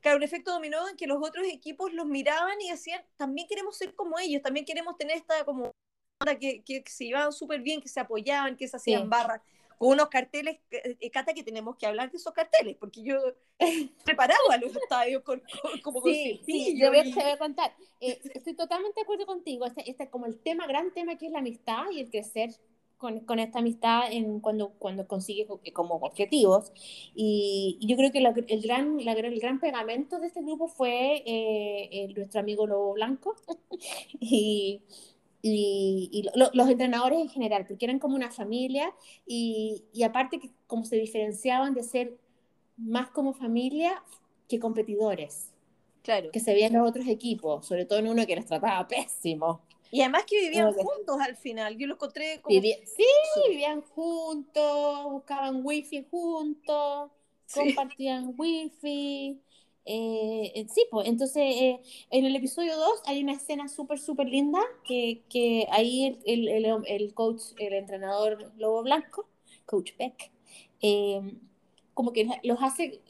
claro, un efecto dominó en que los otros equipos los miraban y decían, también queremos ser como ellos, también queremos tener esta como onda que, que se llevaban súper bien, que se apoyaban, que se hacían Sí. barras, con unos carteles, eh, eh, Cata, que tenemos que hablar de esos carteles, porque yo preparaba los estadios con, con- como con Sí, sí, cepillo yo voy a, y- te voy a contar. Eh, estoy totalmente de acuerdo contigo. Este, este es como el tema, gran tema que es la amistad y el crecer con, con esta amistad en cuando, cuando consigues co- como objetivos. Y, y yo creo que la- el, gran, la el gran pegamento de este grupo fue eh, nuestro amigo Lobo Blanco y, y, y lo- los entrenadores en general, porque eran como una familia y, y aparte que como se diferenciaban de ser más como familia que competidores Claro. que se veían los otros equipos, sobre todo en uno que los trataba pésimo. Y además que vivían que- juntos al final, yo lo encontré como... Sí, vivían juntos, buscaban wifi juntos, Sí. compartían wifi. eh, eh, sí, pues entonces eh, en el episodio 2 hay una escena súper, súper linda que, que ahí el, el, el, el coach, el entrenador Lobo Blanco, coach Beck, eh, como que los hace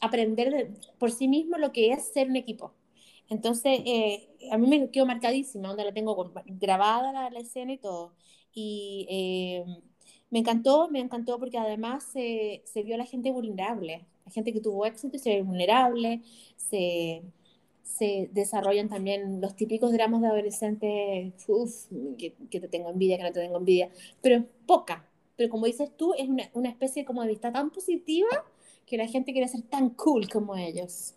aprender de- por sí mismo lo que es ser un equipo. Entonces, eh, a mí me quedó marcadísima, donde la tengo grabada la, la escena y todo. Y eh, me encantó, me encantó porque además se, se vio a la gente vulnerable, la gente que tuvo éxito se ve vulnerable, se, se desarrollan también los típicos dramas de adolescentes, uff, que, que te tengo envidia, que no te tengo envidia, pero es poca. Pero como dices tú, es una, una especie como de vista tan positiva que la gente quiere ser tan cool como ellos.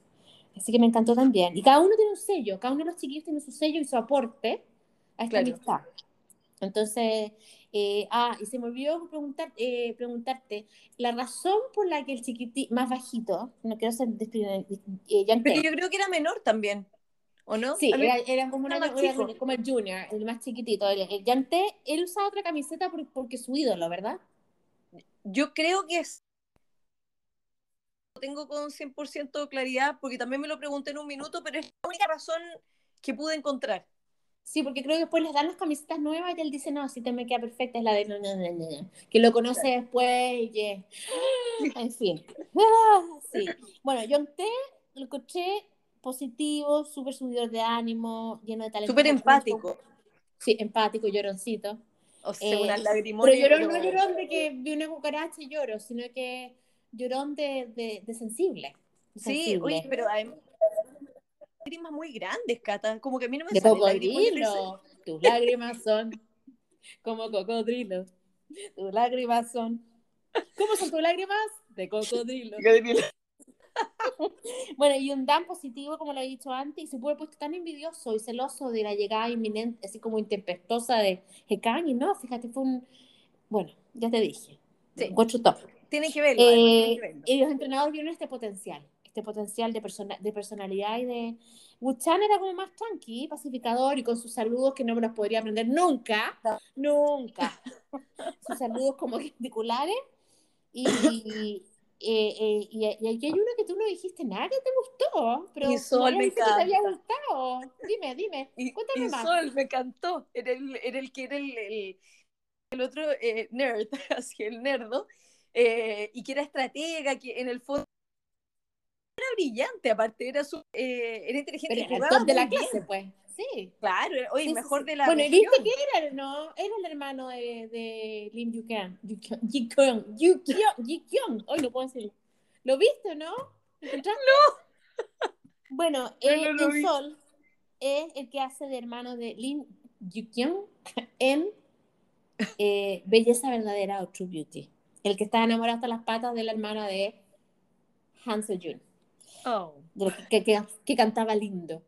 Así que me encantó también. Y cada uno tiene un sello, cada uno de los chiquillos tiene su sello y su aporte a esta Claro. amistad. Entonces, eh, ah, y se me olvidó preguntar, eh, preguntarte, la razón por la que el chiquitito, más bajito, no quiero ser eh, Pero yo creo que era menor también, ¿o no? Sí, era, era como, una, era como el junior, el más chiquitito. El, el él usaba otra camiseta por- porque es su ídolo, ¿verdad? Yo creo que es... Tengo con 100% claridad, porque también me lo pregunté en un minuto, pero es la única razón que pude encontrar. Sí, porque creo que después les dan las camisetas nuevas y él dice, no, si te me queda perfecta, es la de... no, no, no, no, no", Que lo conoce después y que... En fin. Sí. Bueno, Young Tae lo escuché positivo, súper subidor de ánimo, lleno de talento. Súper empático. Sí, empático, lloroncito. O sea, Eh, lagrimones. Pero llorón, no llorón de que vi una cucaracha y lloro, sino que llorón de, de, de sensible. Sí, sensible. oye, pero además lágrimas muy grandes, Cata. Como que a mí no me de de cocodrilo. Tus lágrimas son como cocodrilo. Tus lágrimas son. ¿Cómo son tus lágrimas? De cocodrilo. Bueno, y un Dan positivo, como lo he dicho antes, y se puede puesto tan envidioso y celoso de la llegada inminente, así como intempestuosa de Hekang, y no, fíjate, fue un. Bueno, ya te dije. Sí. Encuentro top. Tienen que verlo. Eh, verlo. y los entrenadores vieron este potencial, este potencial de, persona, de personalidad y de... Wuchan era como más tranqui, pacificador y con sus saludos que no me los podría aprender nunca, nunca. sus saludos como gesticulares. Y, eh, eh, y, y aquí hay uno que tú no dijiste nada que te gustó, pero Y Sol me dijiste que te había encanta. gustado. Dime, dime, Y, cuéntame y más. Sol me encantó. Era el, era el que era el, el, el otro eh, nerd, así el nerdo, eh, y que era estratega, que en el fondo era brillante, aparte, era, su, eh, era inteligente. Pero era el top de la bien. clase, pues. Sí. Claro, oye, Sí, mejor sí. de la Bueno, ¿y región. viste que era, no? Era el hermano de, de Lim Yukyang. Yukyong. Yukyong. Hoy no puedo decirlo. ¿Lo viste o no? No. Bueno, No, eh, no el. Sol es el que hace de hermano de Lim Yukyong en eh, Belleza Verdadera o True Beauty. El que está enamorado hasta las patas de la hermana de Han Seo-jun Oh. que, que, que cantaba lindo.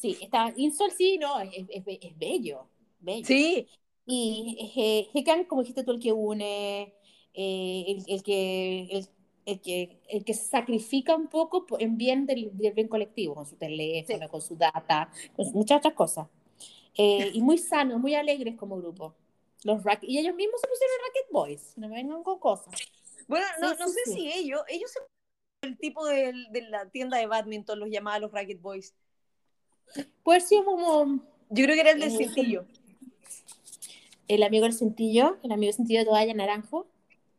Sí, está Insol sí, no, es, es, es bello, bello. Sí, Y eh, Hekan, como dijiste tú, el que une, eh, el, el que, el, el que, el que sacrifica un poco en bien del, del bien colectivo, con su teléfono, Sí. con su data, con muchas otras cosas. Eh, y muy sanos, muy alegres como grupo. Los rack- y ellos mismos se pusieron Racket Boys, no me vengan con cosas. Bueno, no, Sí, no sí, sé sí. si ellos, ellos se- el tipo del- de, la tienda de badminton los llamaba los Racket Boys. Puede ser como... Yo creo que era el del Eh, cintillo. El amigo del cintillo, el amigo del cintillo de toalla naranjo.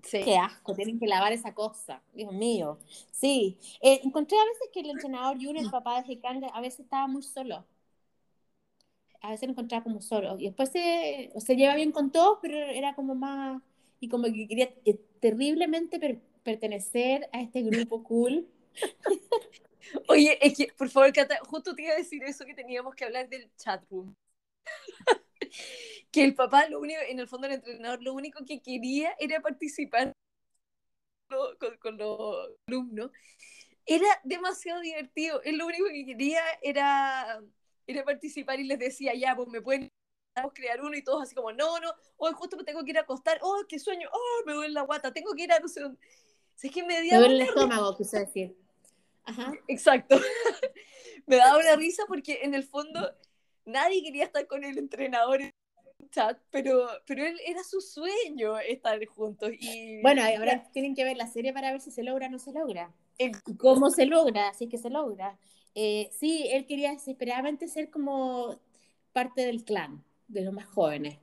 Sí. Qué asco, tienen que lavar esa cosa. Dios mío. Sí. Eh, encontré a veces que el entrenador Jun, el papá de Hikanga, a veces estaba muy solo. A veces lo encontraba como solo. Y después se, se lleva bien con todos, pero era como más. Y como que quería terriblemente per- pertenecer a este grupo cool. Oye, es que, por favor, Cata, justo te iba a decir eso que teníamos que hablar del chat room. que el papá, lo único, en el fondo el entrenador, lo único que quería era participar con- con los alumnos. Era demasiado divertido. Él lo único que quería era, era participar y les decía, ya, pues me pueden crear uno y todos así como, no, no, hoy justo me tengo que ir a acostar, oh, qué sueño, oh, me duele la guata, tengo que ir a no sé dónde. Sea, es que me Me duele el estómago, quise decir. Ajá. Exacto. Me daba una risa porque en el fondo nadie quería estar con el entrenador en el chat, pero, pero él era su sueño estar juntos. Y Bueno, ahora tienen que ver la serie para ver si se logra o no se logra. El- cómo se logra, si es que se logra. Eh, sí, él quería desesperadamente ser como parte del clan, de los más jóvenes.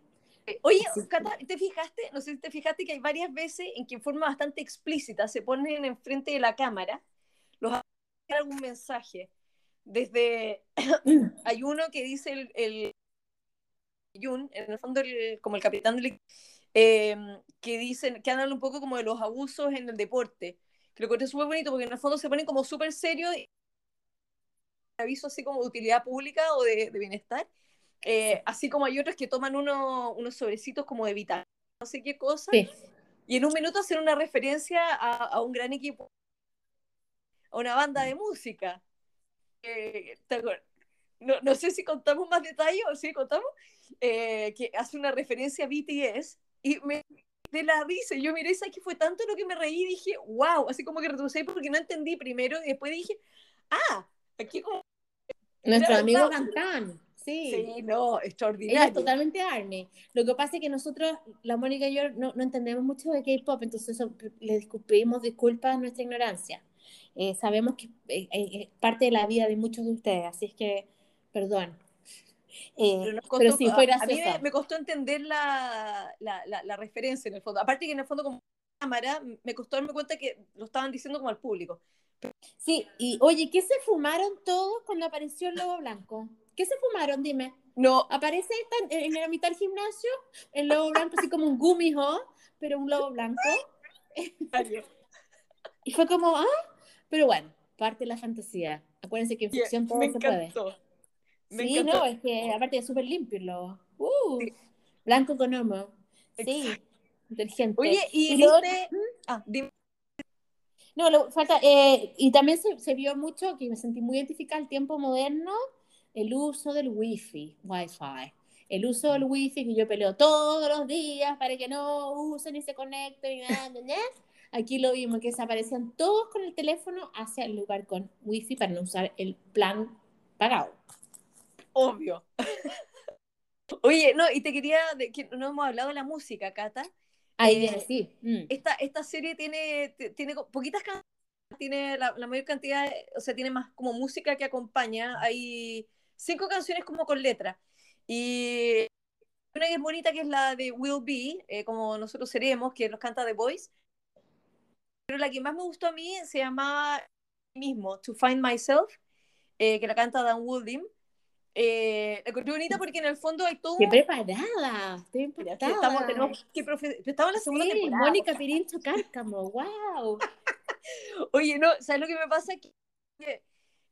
Oye, Así- Cata, ¿te fijaste? No sé si te fijaste que hay varias veces en que en forma bastante explícita se ponen enfrente de la cámara los algún mensaje. Desde hay uno que dice el, el Jun, en el fondo el- como el capitán del eh, que dicen, que hablan un poco como de los abusos en el deporte. Que lo encontré súper bonito porque en el fondo se ponen como súper serios y aviso así como de utilidad pública o de, de bienestar. Eh, así como hay otros que toman uno, unos sobrecitos como de vital, no sé qué cosa, Sí. y en un minuto hacen una referencia a, a un gran equipo, a una banda de música. Eh, no, no sé si contamos más detalles o si contamos, eh, que hace una referencia a BTS y me de la risa. Yo miré, ¿sabes que fue tanto lo que me reí? Y dije, wow, así como que retrocedí porque no entendí primero y después dije, ah, aquí como. Nuestro Claro, amigo claro. Cantán. Sí. Sí, no, Ella es extraordinario. totalmente Army. Lo que pasa es que nosotros, la Mónica y yo, no, no entendemos mucho de K-pop, entonces eso, le disculpimos disculpas a nuestra ignorancia. Eh, sabemos que eh, eh, es parte de la vida de muchos de ustedes, así es que, perdón. Eh, Pero, costó- pero sí, fue a- mí me, me costó entender la, la, la, la referencia en el fondo. Aparte que en el fondo como cámara, me costó darme cuenta que lo estaban diciendo como al público. Sí, y oye, ¿qué se fumaron todos cuando apareció el lobo blanco? ¿Qué se fumaron? Dime. No, Aparece esta- en, en la mitad del gimnasio el lobo blanco, así como un gumijo, pero un lobo blanco. Y fue como, ah, pero bueno, parte de la fantasía. Acuérdense que en ficción todo me se puede. Me Sí, encantó. no, es que aparte es súper limpio el lobo. Uh, Sí. Blanco con homo. Sí, inteligente. Oye, y, Y lo viste... Ah, dime. No, lo, falta, eh, y también se, vio mucho, que me sentí muy identificada al tiempo moderno, el uso del wifi, wifi. El uso del wifi que yo peleo todos los días para que no usen ni se conecten. y nada. Aquí lo vimos, que desaparecían todos con el teléfono hacia el lugar con wifi para no usar el plan pagado. Obvio. Oye, no, y te quería, de, que no hemos hablado de la música, Cata. Ahí viene, sí. mm. Esta, esta serie tiene, tiene poquitas canciones, tiene la, la mayor cantidad, o sea, tiene más como música que acompaña. Hay cinco canciones como con letra. Y una que es bonita, que es la de Will Be, eh, como nosotros seremos, que nos canta The Voice. Pero la que más me gustó a mí se llama mismo, To Find Myself, eh, que la canta Dan Woolding. Eh, la encontré bonita porque en el fondo hay todo ¡Qué preparada! Estoy impactada. estamos, tenemos que profe- estamos en la segunda Sí, temporada. Mónica Pirincho Cárcamo, wow. Oye, no, ¿sabes lo que me pasa? Que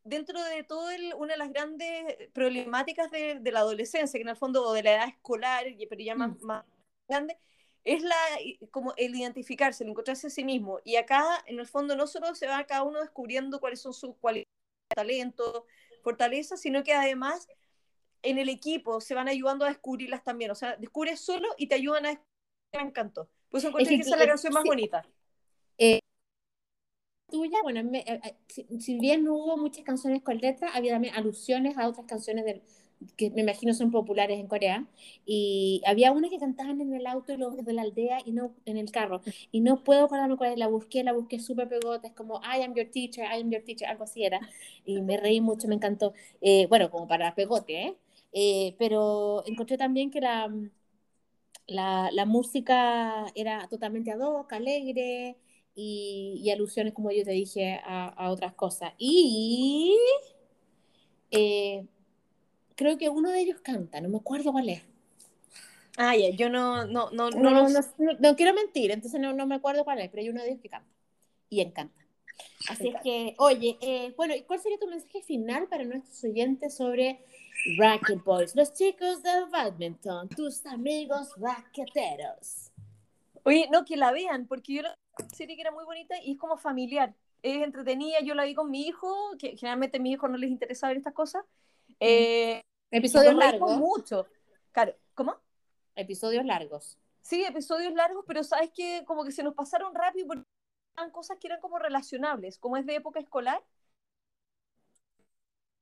dentro de todo el- una de las grandes problemáticas de, de la adolescencia, que en el fondo, de la edad escolar, pero ya más, Mm. más grande, es la como el identificarse, el encontrarse a sí mismo. Y acá, en el fondo, no solo se va cada uno descubriendo cuáles son sus cualidades, talentos, fortalezas, sino que además en el equipo se van ayudando a descubrirlas también. O sea, descubres solo y te ayudan a descubrir. Me encantó. Por eso encontré que que, esa es la canción más sí. bonita. tuya, bueno, me- eh, eh, si, si bien no hubo muchas canciones con letra, había también alusiones a otras canciones del, que me imagino son populares en Corea, y había una que cantaban en el auto y los de la aldea y no en el carro, y no puedo acordarme cuál es, la busqué, la busqué súper pegote, es como I am your teacher, I am your teacher, algo así era, y me reí mucho, me encantó, eh, bueno, como para pegote, ¿eh? ¿eh? pero encontré también que la, la, la, música era totalmente ad hoc, alegre, y, y alusiones, como yo te dije, a, a otras cosas. Y... Eh, creo que uno de ellos canta, no me acuerdo cuál es. Ah, ya, yo no, no, no, no, no, no, quiero mentir, entonces no, no me acuerdo cuál es, pero hay uno de ellos que canta y encanta. Así es que, oye, eh, bueno, ¿cuál sería tu mensaje final para nuestros oyentes sobre Racket Boys, los chicos del badminton, tus amigos raqueteros? Oye, no, que la vean, porque yo la serie que era muy bonita y es como familiar, es entretenida, yo la vi con mi hijo, que generalmente a mi hijo no les interesa ver estas cosas, eh, episodios largos. mucho. Claro, ¿cómo? Episodios largos. Sí, episodios largos, pero sabes que como que se nos pasaron rápido porque eran cosas que eran como relacionables, como es de época escolar,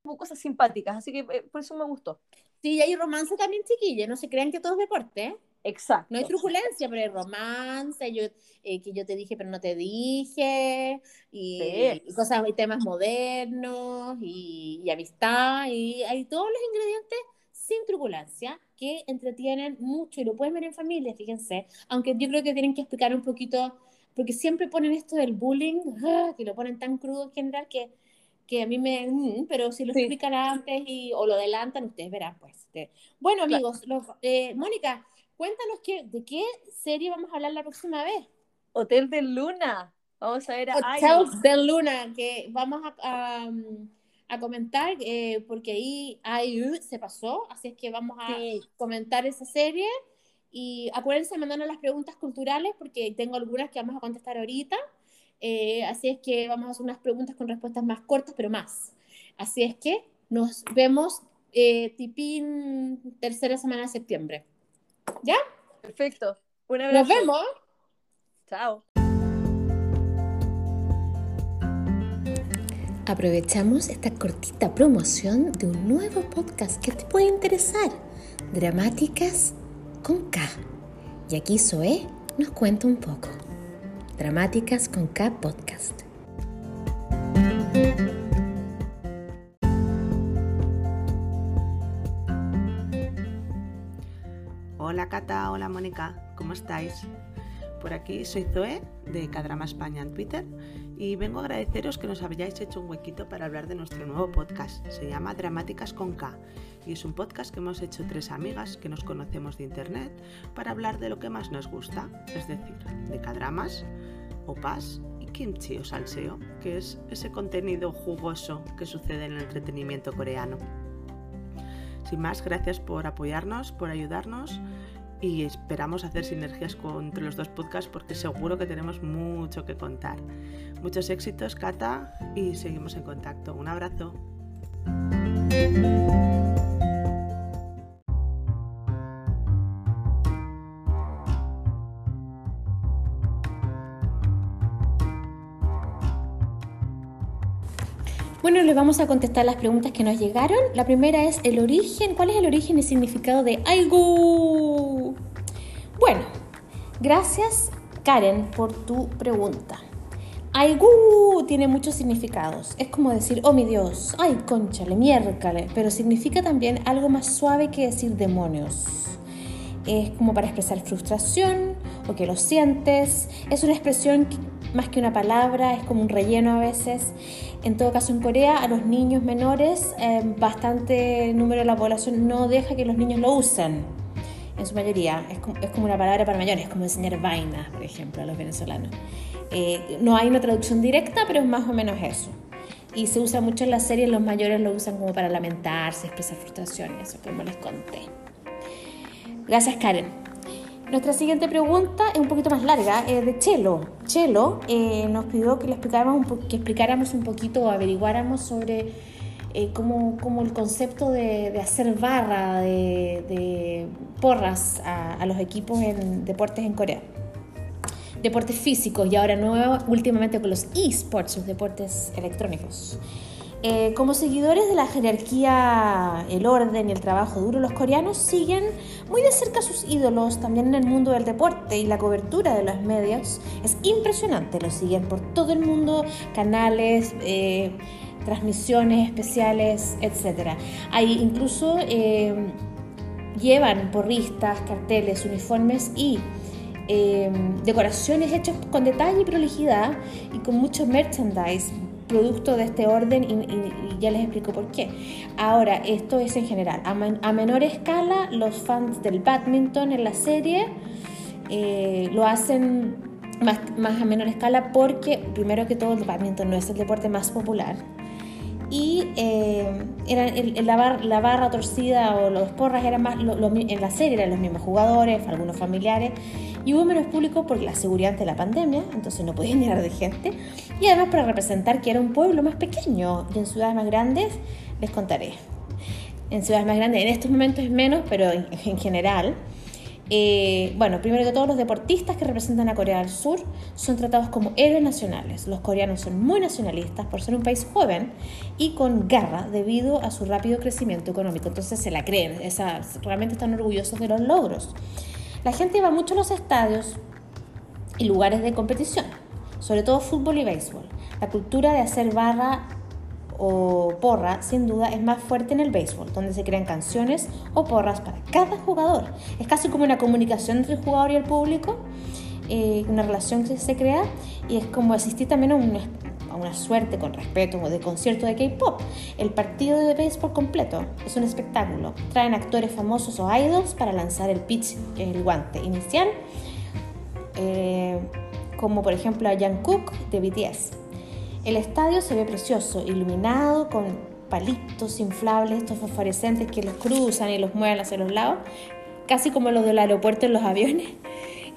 como cosas simpáticas, así que eh, por eso me gustó. Sí, y hay romance también, chiquilla, no se crean que todo es deporte, ¿eh? Exacto. No hay truculencia, pero hay romance, yo, eh, que yo te dije pero no te dije, y, cosas, y temas modernos, y, amistad, y hay todos los ingredientes sin truculencia que entretienen mucho y lo pueden ver en familia, fíjense, aunque yo creo que tienen que explicar un poquito, porque siempre ponen esto del bullying, ¡ah! que lo ponen tan crudo en general que, que a mí me... Mm, pero si lo explican antes y, o lo adelantan, ustedes verán, pues. Este. Bueno, amigos, eh, Mónica, cuéntanos qué, de qué serie vamos a hablar la próxima vez. Hotel de Luna. Vamos a ver a Hotel de Luna, que vamos a, a, comentar, eh, porque ahí IU se pasó, así es que vamos a comentar esa serie. Y acuérdense de mandarnos las preguntas culturales, porque tengo algunas que vamos a contestar ahorita. Eh, así es que vamos a hacer unas preguntas con respuestas más cortas, pero más. Así es que nos vemos eh, tipín tercera semana de septiembre. ¿Ya? Perfecto. Nos vemos. Chao. Aprovechamos esta cortita promoción de un nuevo podcast que te puede interesar. Dramáticas con K. Y aquí Zoe nos cuenta un poco. Dramáticas con K Podcast. Cata, hola Mónica, ¿cómo estáis? Por aquí soy Zoe de Cadrama España en Twitter y vengo a agradeceros que nos hayáis hecho un huequito para hablar de nuestro nuevo podcast. Se llama Dramáticas con K y es un podcast que hemos hecho tres amigas que nos conocemos de internet para hablar de lo que más nos gusta, es decir, de cadramas, opas y kimchi o salseo, que es ese contenido jugoso que sucede en el entretenimiento coreano. Sin más, gracias por apoyarnos, por ayudarnos y esperamos hacer sinergias entre los dos podcasts porque seguro que tenemos mucho que contar. Muchos éxitos, Cata, y seguimos en contacto. Un abrazo. Bueno, les vamos a contestar las preguntas que nos llegaron. La primera es el origen. ¿Cuál es el origen y significado de Aigu? Bueno, gracias Karen por tu pregunta. Aigu tiene muchos significados. Es como decir, oh mi Dios, ay conchale, miércale, pero significa también algo más suave que decir demonios. Es como para expresar frustración o que lo sientes. Es una expresión más que una palabra, es como un relleno a veces. En todo caso, en Corea, a los niños menores, eh, bastante número de la población no deja que los niños lo usen. En su mayoría, es como, es una palabra para mayores, como enseñar vainas, por ejemplo, a los venezolanos. Eh, no hay una traducción directa, pero es más o menos eso. Y se usa mucho en las series, los mayores lo usan como para lamentarse, expresar frustración, eso como les conté. Gracias, Karen. Nuestra siguiente pregunta es un poquito más larga, es de Chelo. Chelo eh, nos pidió que le explicáramos un, que explicáramos un poquito averiguáramos sobre eh, cómo, cómo, el concepto de, hacer barra, de, de porras a, a, los equipos en deportes en Corea. Deportes físicos y ahora nuevo últimamente con los esports, los deportes electrónicos. Eh, como seguidores de la jerarquía, el orden y el trabajo duro, los coreanos siguen muy de cerca a sus ídolos también en el mundo del deporte y la cobertura de los medios es impresionante. Los siguen por todo el mundo, canales, eh, transmisiones especiales, etc. Hay incluso eh, llevan porristas, carteles, uniformes y decoraciones hechas con detalle y prolijidad y con mucho merchandise producto de este orden y, ya les explico por qué. Ahora, esto es en general. A, menor escala, los fans del badminton en la serie eh, lo hacen más, más a menor escala porque, primero que todo, el badminton no es el deporte más popular y eh, la, barra torcida o los porras eran más, en la serie eran los mismos jugadores, algunos familiares, y hubo menos público por la seguridad de la pandemia, entonces no podían llenar de gente, y además para representar que era un pueblo más pequeño, y en ciudades más grandes les contaré. En ciudades más grandes en estos momentos es menos, pero en general eh, bueno, primero que todos los deportistas que representan a Corea del Sur son tratados como héroes nacionales. Los coreanos son muy nacionalistas por ser un país joven y con garra debido a su rápido crecimiento económico. Entonces se la creen, realmente están orgullosos de los logros. La gente va mucho a los estadios y lugares de competición, sobre todo fútbol y béisbol. La cultura de hacer barra o porra, sin duda, es más fuerte en el béisbol, donde se crean canciones o porras para cada jugador. Es casi como una comunicación entre el jugador y el público, eh, una relación que se crea y es como asistir también a una, a una suerte con respeto de concierto de K-pop. El partido de béisbol completo es un espectáculo. Traen actores famosos o idols para lanzar el pitch, el guante inicial, eh, como por ejemplo a Jungkook de BTS. El estadio se ve precioso, iluminado con palitos inflables, estos fosforescentes que los cruzan y los mueven hacia los lados, casi como los del aeropuerto en los aviones.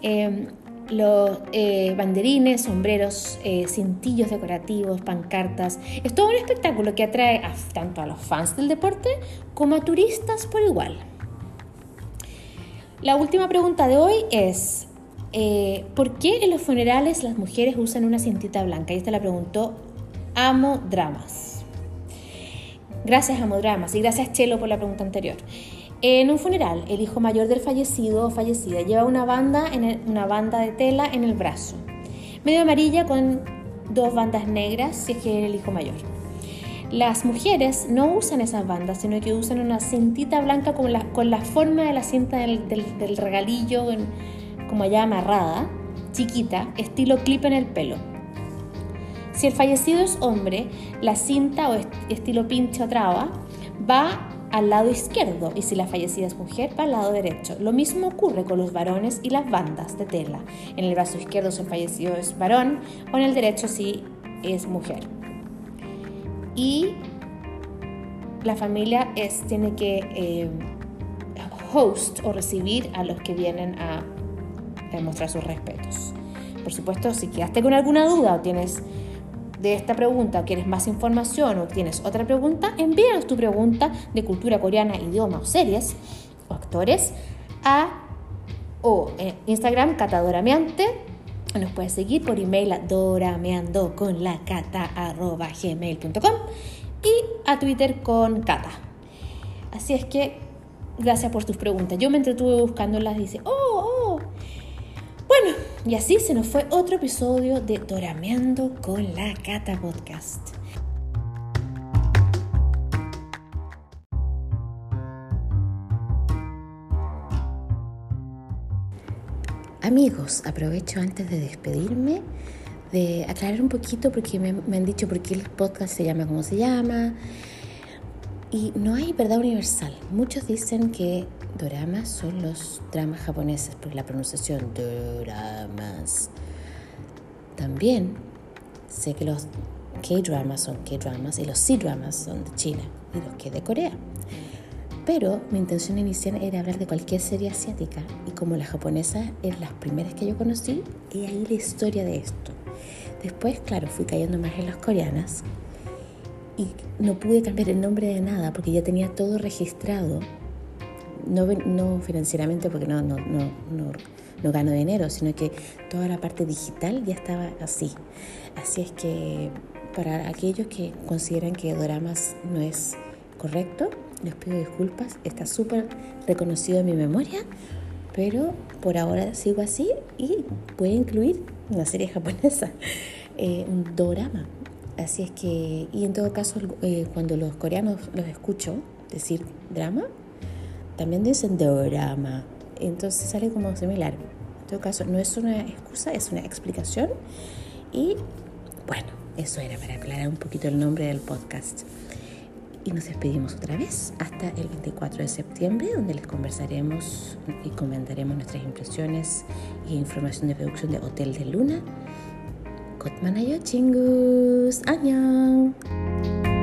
Em, los eh, banderines, sombreros, eh, cintillos decorativos, pancartas. Es todo un espectáculo que atrae tanto a los fans del deporte como a turistas por igual. La última pregunta de hoy es, eh, ¿por qué en los funerales las mujeres usan una cintita blanca? Y esta la preguntó Amo Dramas. Gracias Amo Dramas y gracias Chelo por la pregunta anterior. En un funeral, el hijo mayor del fallecido o fallecida lleva una banda, en una banda de tela en el brazo, medio amarilla con dos bandas negras si es que es el hijo mayor. Las mujeres no usan esas bandas, sino que usan una cintita blanca con la, con la forma de la cinta del, del regalillo como allá amarrada, chiquita, estilo clip en el pelo. Si el fallecido es hombre, la cinta o estilo pinche o traba va al lado izquierdo y si la fallecida es mujer al lado derecho. Lo mismo ocurre con los varones y las bandas de tela. En el brazo izquierdo si el fallecido es varón o en el derecho si es mujer. Y la familia es, tiene que eh, host o recibir a los que vienen a mostrar sus respetos. Por supuesto, si quedaste con alguna duda o tienes de esta pregunta quieres más información o tienes otra pregunta, envíanos tu pregunta de cultura coreana, idioma o series o actores a o Instagram catadorameante nos puedes seguir por email a dorameando con la cata gmail.com y a Twitter con cata. Así es que gracias por tus preguntas. Yo me entretuve buscándolas y dice, oh, oh, bueno, y así se nos fue otro episodio de Dorameando con la Cata Podcast. Amigos, aprovecho antes de despedirme de aclarar un poquito porque me, me, han dicho por qué el podcast se llama como se llama. Y no hay verdad universal. Muchos dicen que Doramas son los dramas japoneses, por la pronunciación doramas. También sé que los K-dramas son K-dramas y los C-dramas son de China y los K de Corea. Pero mi intención inicial era hablar de cualquier serie asiática y como la japonesa es las primeras que yo conocí, y ahí la historia de esto. Después, claro, fui cayendo más en las coreanas y no pude cambiar el nombre de nada porque ya tenía todo registrado no, no financieramente porque no, no, no, no, gano dinero, sino que toda la parte digital ya estaba así. Así es que para aquellos que consideran que Doramas no es correcto, les pido disculpas, está súper reconocido en mi memoria, pero por ahora sigo así y voy a incluir una serie japonesa, eh, un dorama. Así es que, y en todo caso, eh, cuando los coreanos los escucho decir drama, también dicen dorama. Entonces sale como similar. En todo caso, no es una excusa, es una explicación. Y bueno, eso era para aclarar un poquito el nombre del podcast. Y nos despedimos otra vez hasta el 24 de septiembre, donde les conversaremos y comentaremos nuestras impresiones y información de producción de Hotel de Luna. Kotmanayo chingus. Annyeong.